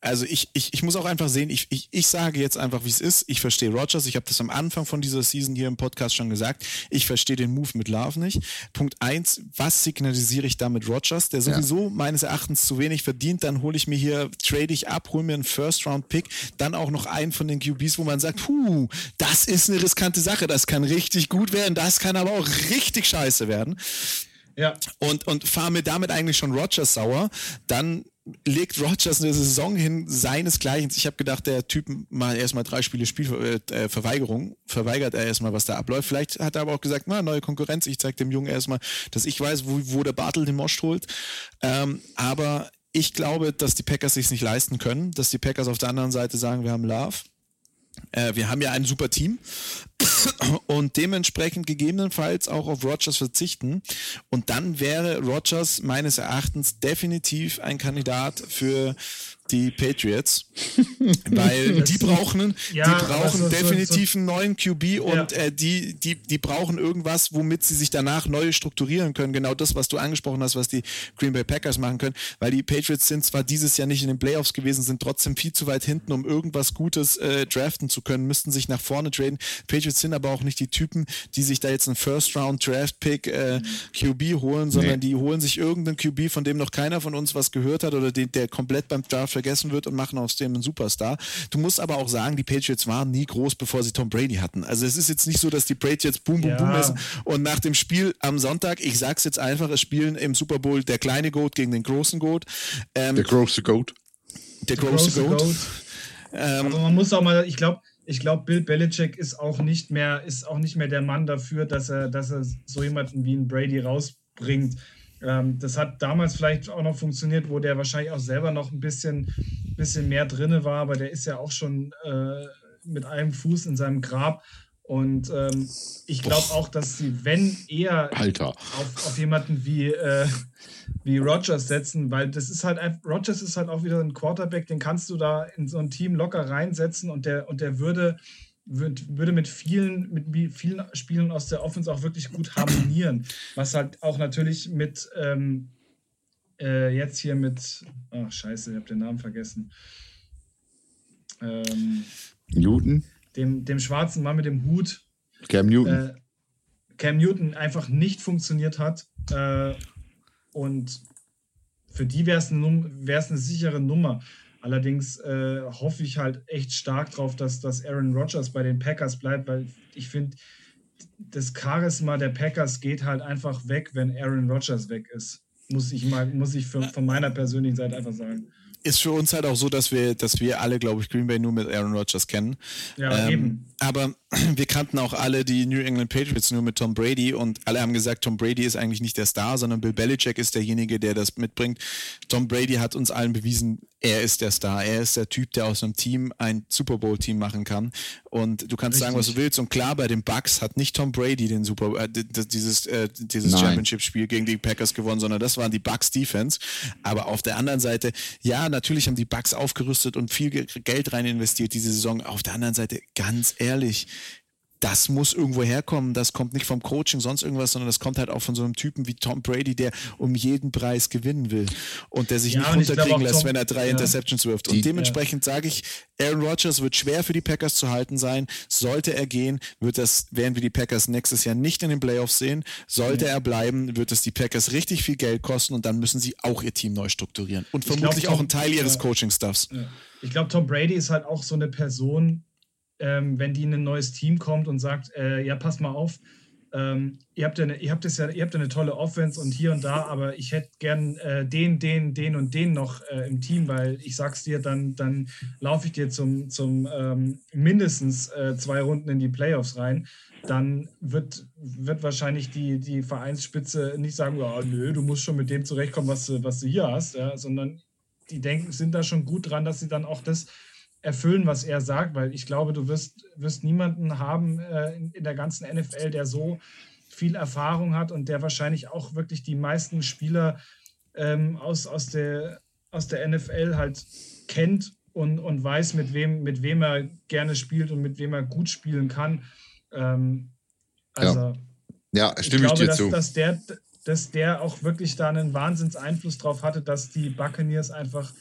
also ich, ich, ich muss auch einfach sehen, ich, ich, ich sage jetzt einfach, wie es ist. Ich verstehe Rogers. Ich habe das am Anfang von dieser Season hier im Podcast schon gesagt. Ich verstehe den Move mit Love nicht. Punkt eins, was signalisiere ich da mit Rogers, der sowieso ja. meines Erachtens zu wenig verdient. Dann hole ich mir hier, trade ich ab, hole mir einen First-Round-Pick, dann auch noch einen von den QBs, wo man sagt, puh, das ist eine riskante Sache. Das kann richtig gut werden, das kann aber auch richtig scheiße werden. Ja. Und, und fahre mir damit eigentlich schon Rogers sauer. Dann legt Rogers eine Saison hin seinesgleichen. Ich habe gedacht, der Typ mal erstmal drei Spiele Spielverweigerung, äh, verweigert er erstmal, was da abläuft. Vielleicht hat er aber auch gesagt, na, neue Konkurrenz, ich zeige dem Jungen erstmal, dass ich weiß, wo, wo der Bartel den Most holt. Ähm, aber ich glaube, dass die Packers sich nicht leisten können, dass die Packers auf der anderen Seite sagen, wir haben Love. Äh, wir haben ja ein super Team und dementsprechend gegebenenfalls auch auf Rogers verzichten. Und dann wäre Rogers meines Erachtens definitiv ein Kandidat für die Patriots, weil die brauchen, ja, die brauchen so, definitiv so, so. einen neuen QB und ja. äh, die, die, die brauchen irgendwas, womit sie sich danach neu strukturieren können. Genau das, was du angesprochen hast, was die Green Bay Packers machen können, weil die Patriots sind zwar dieses Jahr nicht in den Playoffs gewesen, sind trotzdem viel zu weit hinten, um irgendwas Gutes äh, draften zu zu können, müssten sich nach vorne traden. Patriots sind aber auch nicht die Typen, die sich da jetzt einen First-Round-Draft-Pick äh, QB holen, sondern nee. die holen sich irgendeinen QB, von dem noch keiner von uns was gehört hat oder den, der komplett beim Draft vergessen wird und machen aus dem einen Superstar. Du musst aber auch sagen, die Patriots waren nie groß, bevor sie Tom Brady hatten. Also es ist jetzt nicht so, dass die Patriots boom, boom, ja. boom messen und nach dem Spiel am Sonntag, ich sag's jetzt einfach, es spielen im Super Bowl der kleine Goat gegen den großen Goat. Ähm, der große Goat. Der große Goat. Goat. Ähm, Aber man muss auch mal, ich glaube, ich glaube, Bill Belichick ist auch nicht mehr, ist auch nicht mehr der Mann dafür, dass er, dass er so jemanden wie ein Brady rausbringt. Ähm, das hat damals vielleicht auch noch funktioniert, wo der wahrscheinlich auch selber noch ein bisschen, bisschen mehr drinne war, aber der ist ja auch schon äh, mit einem Fuß in seinem Grab. Und ähm, ich glaube auch, dass sie, wenn eher Auf, auf jemanden wie, äh, wie Rogers setzen, weil das ist halt Rogers ist halt auch wieder ein Quarterback, den kannst du da in so ein Team locker reinsetzen und der, und der würde, würde mit vielen, mit vielen Spielen aus der Offense auch wirklich gut harmonieren. Was halt auch natürlich mit ähm, äh, jetzt hier mit, ach scheiße, ich habe den Namen vergessen. Ähm, Newton? Dem, dem schwarzen Mann mit dem Hut. Cam Newton. Äh, Cam Newton einfach nicht funktioniert hat. Äh, und für die wäre es eine, eine sichere Nummer. Allerdings äh, hoffe ich halt echt stark drauf, dass, dass Aaron Rodgers bei den Packers bleibt, weil ich finde, das Charisma der Packers geht halt einfach weg, wenn Aaron Rodgers weg ist. Muss ich mal, muss ich für, von meiner persönlichen Seite einfach sagen ist für uns halt auch so, dass wir, dass wir alle, glaube ich, Green Bay nur mit Aaron Rodgers kennen. Ja, ähm, eben. Aber wir kannten auch alle die New England Patriots nur mit Tom Brady und alle haben gesagt, Tom Brady ist eigentlich nicht der Star, sondern Bill Belichick ist derjenige, der das mitbringt. Tom Brady hat uns allen bewiesen, er ist der Star. Er ist der Typ, der aus einem Team ein Super Bowl-Team machen kann. Und du kannst Richtig. sagen, was du willst. Und klar, bei den Bucks hat nicht Tom Brady den Super äh, dieses, äh, dieses Championship-Spiel gegen die Packers gewonnen, sondern das waren die Bucks Defense. Aber auf der anderen Seite, ja, natürlich haben die Bucks aufgerüstet und viel Geld rein investiert diese Saison. Auf der anderen Seite, ganz ehrlich, das muss irgendwo herkommen. Das kommt nicht vom Coaching, sonst irgendwas, sondern das kommt halt auch von so einem Typen wie Tom Brady, der um jeden Preis gewinnen will und der sich ja, nicht runterkriegen lässt, wenn er drei ja. Interceptions wirft. Und Die, dementsprechend ja. sage ich, Aaron Rodgers wird schwer für die Packers zu halten sein. Sollte er gehen, wird das, werden wir die Packers nächstes Jahr nicht in den Playoffs sehen. Sollte er bleiben, wird es die Packers richtig viel Geld kosten und dann müssen sie auch ihr Team neu strukturieren. Und vermutlich glaub, Tom, auch einen Teil ihres Coaching-Stuffs. Ich glaube, Tom Brady ist halt auch so eine Person, ähm, wenn die in ein neues Team kommt und sagt, äh, ja, pass mal auf, ähm, ihr, habt ja eine, ihr, habt das ja, ihr habt ja eine tolle Offense und hier und da, aber ich hätte gern äh, den, den, den und den noch äh, im Team, weil ich sag's dir, dann, dann laufe ich dir zum, zum ähm, mindestens äh, zwei Runden in die Playoffs rein. Dann wird, wird wahrscheinlich die, die Vereinsspitze nicht sagen, oh, nö, du musst schon mit dem zurechtkommen, was du, was du hier hast, ja, sondern die denken, sind da schon gut dran, dass sie dann auch das erfüllen, was er sagt, weil ich glaube, du wirst, wirst niemanden haben äh, in, in, der ganzen NFL, der so viel Erfahrung hat und der wahrscheinlich auch wirklich die meisten Spieler ähm, aus, aus, der, aus der NFL halt kennt und, und weiß, mit wem, mit wem er gerne spielt und mit wem er gut spielen kann. Ähm, also, ja. ja, stimme ich, glaube, ich dir dass, zu. Dass der, dass der auch wirklich da einen Wahnsinnseinfluss drauf hatte, dass die Buccaneers einfach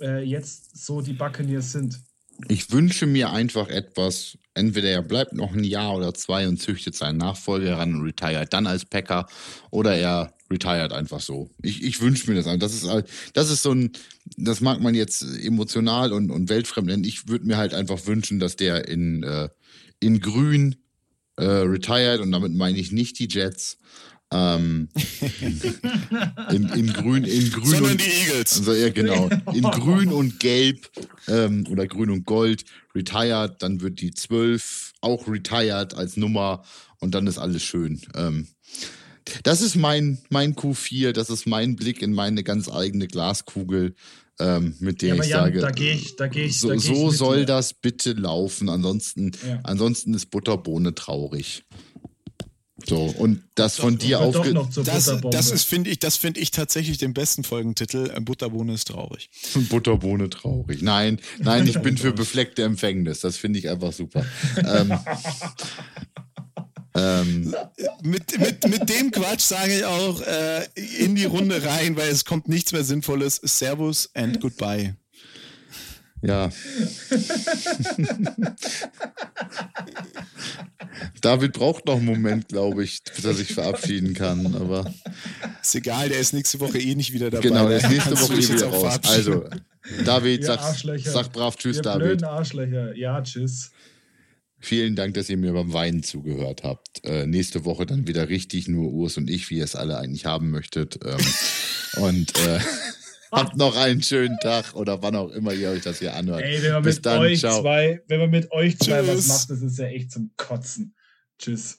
äh, jetzt so die Buccaneers sind. Ich wünsche mir einfach etwas, entweder er bleibt noch ein Jahr oder zwei und züchtet seinen Nachfolger heran und retired dann als Packer oder er retired einfach so. Ich, ich wünsche mir das. Das ist, das ist so ein, das mag man jetzt emotional und, und weltfremd nennen. Ich würde mir halt einfach wünschen, dass der in, äh, in grün äh, retired und damit meine ich nicht die Jets, ähm, in, in, grün, in grün Sondern und, die Eagles. Also, ja, genau. In grün und gelb ähm, oder grün und gold retired, dann wird die 12 auch retired als Nummer und dann ist alles schön. Ähm, das ist mein, mein Q4, das ist mein Blick in meine ganz eigene Glaskugel, ähm, mit der ja, ich Jan, sage, da gehe ich, da gehe ich, so, da geh so soll dir. das bitte laufen, ansonsten, ja. ansonsten ist Butterbohne traurig. So, und das von dir auf. Das, das ist, finde ich, das finde ich tatsächlich den besten Folgentitel. Äh, Butterbohne ist traurig. Butterbohne traurig. Nein, nein, ich bin für befleckte Empfängnis. Das finde ich einfach super. ähm, ähm, mit, mit, mit dem Quatsch sage ich auch äh, in die Runde rein, weil es kommt nichts mehr Sinnvolles. Servus and goodbye. Ja. David braucht noch einen Moment, glaube ich, bis er sich verabschieden kann. Aber ist egal, der ist nächste Woche eh nicht wieder dabei. Genau, der ist nächste Woche eh wieder raus. Also, David, sag, sag, brav Tschüss, ihr David. Arschlöcher. Ja, tschüss. Vielen Dank, dass ihr mir beim Weinen zugehört habt. Äh, nächste Woche dann wieder richtig nur Urs und ich, wie ihr es alle eigentlich haben möchtet. Ähm, und äh, habt noch einen schönen Tag oder wann auch immer ihr euch das hier anhört. Ey, wenn man Bis mit dann, euch ciao. zwei, wenn man mit euch zwei Tschüss. was macht, das ist ja echt zum Kotzen. Tschüss.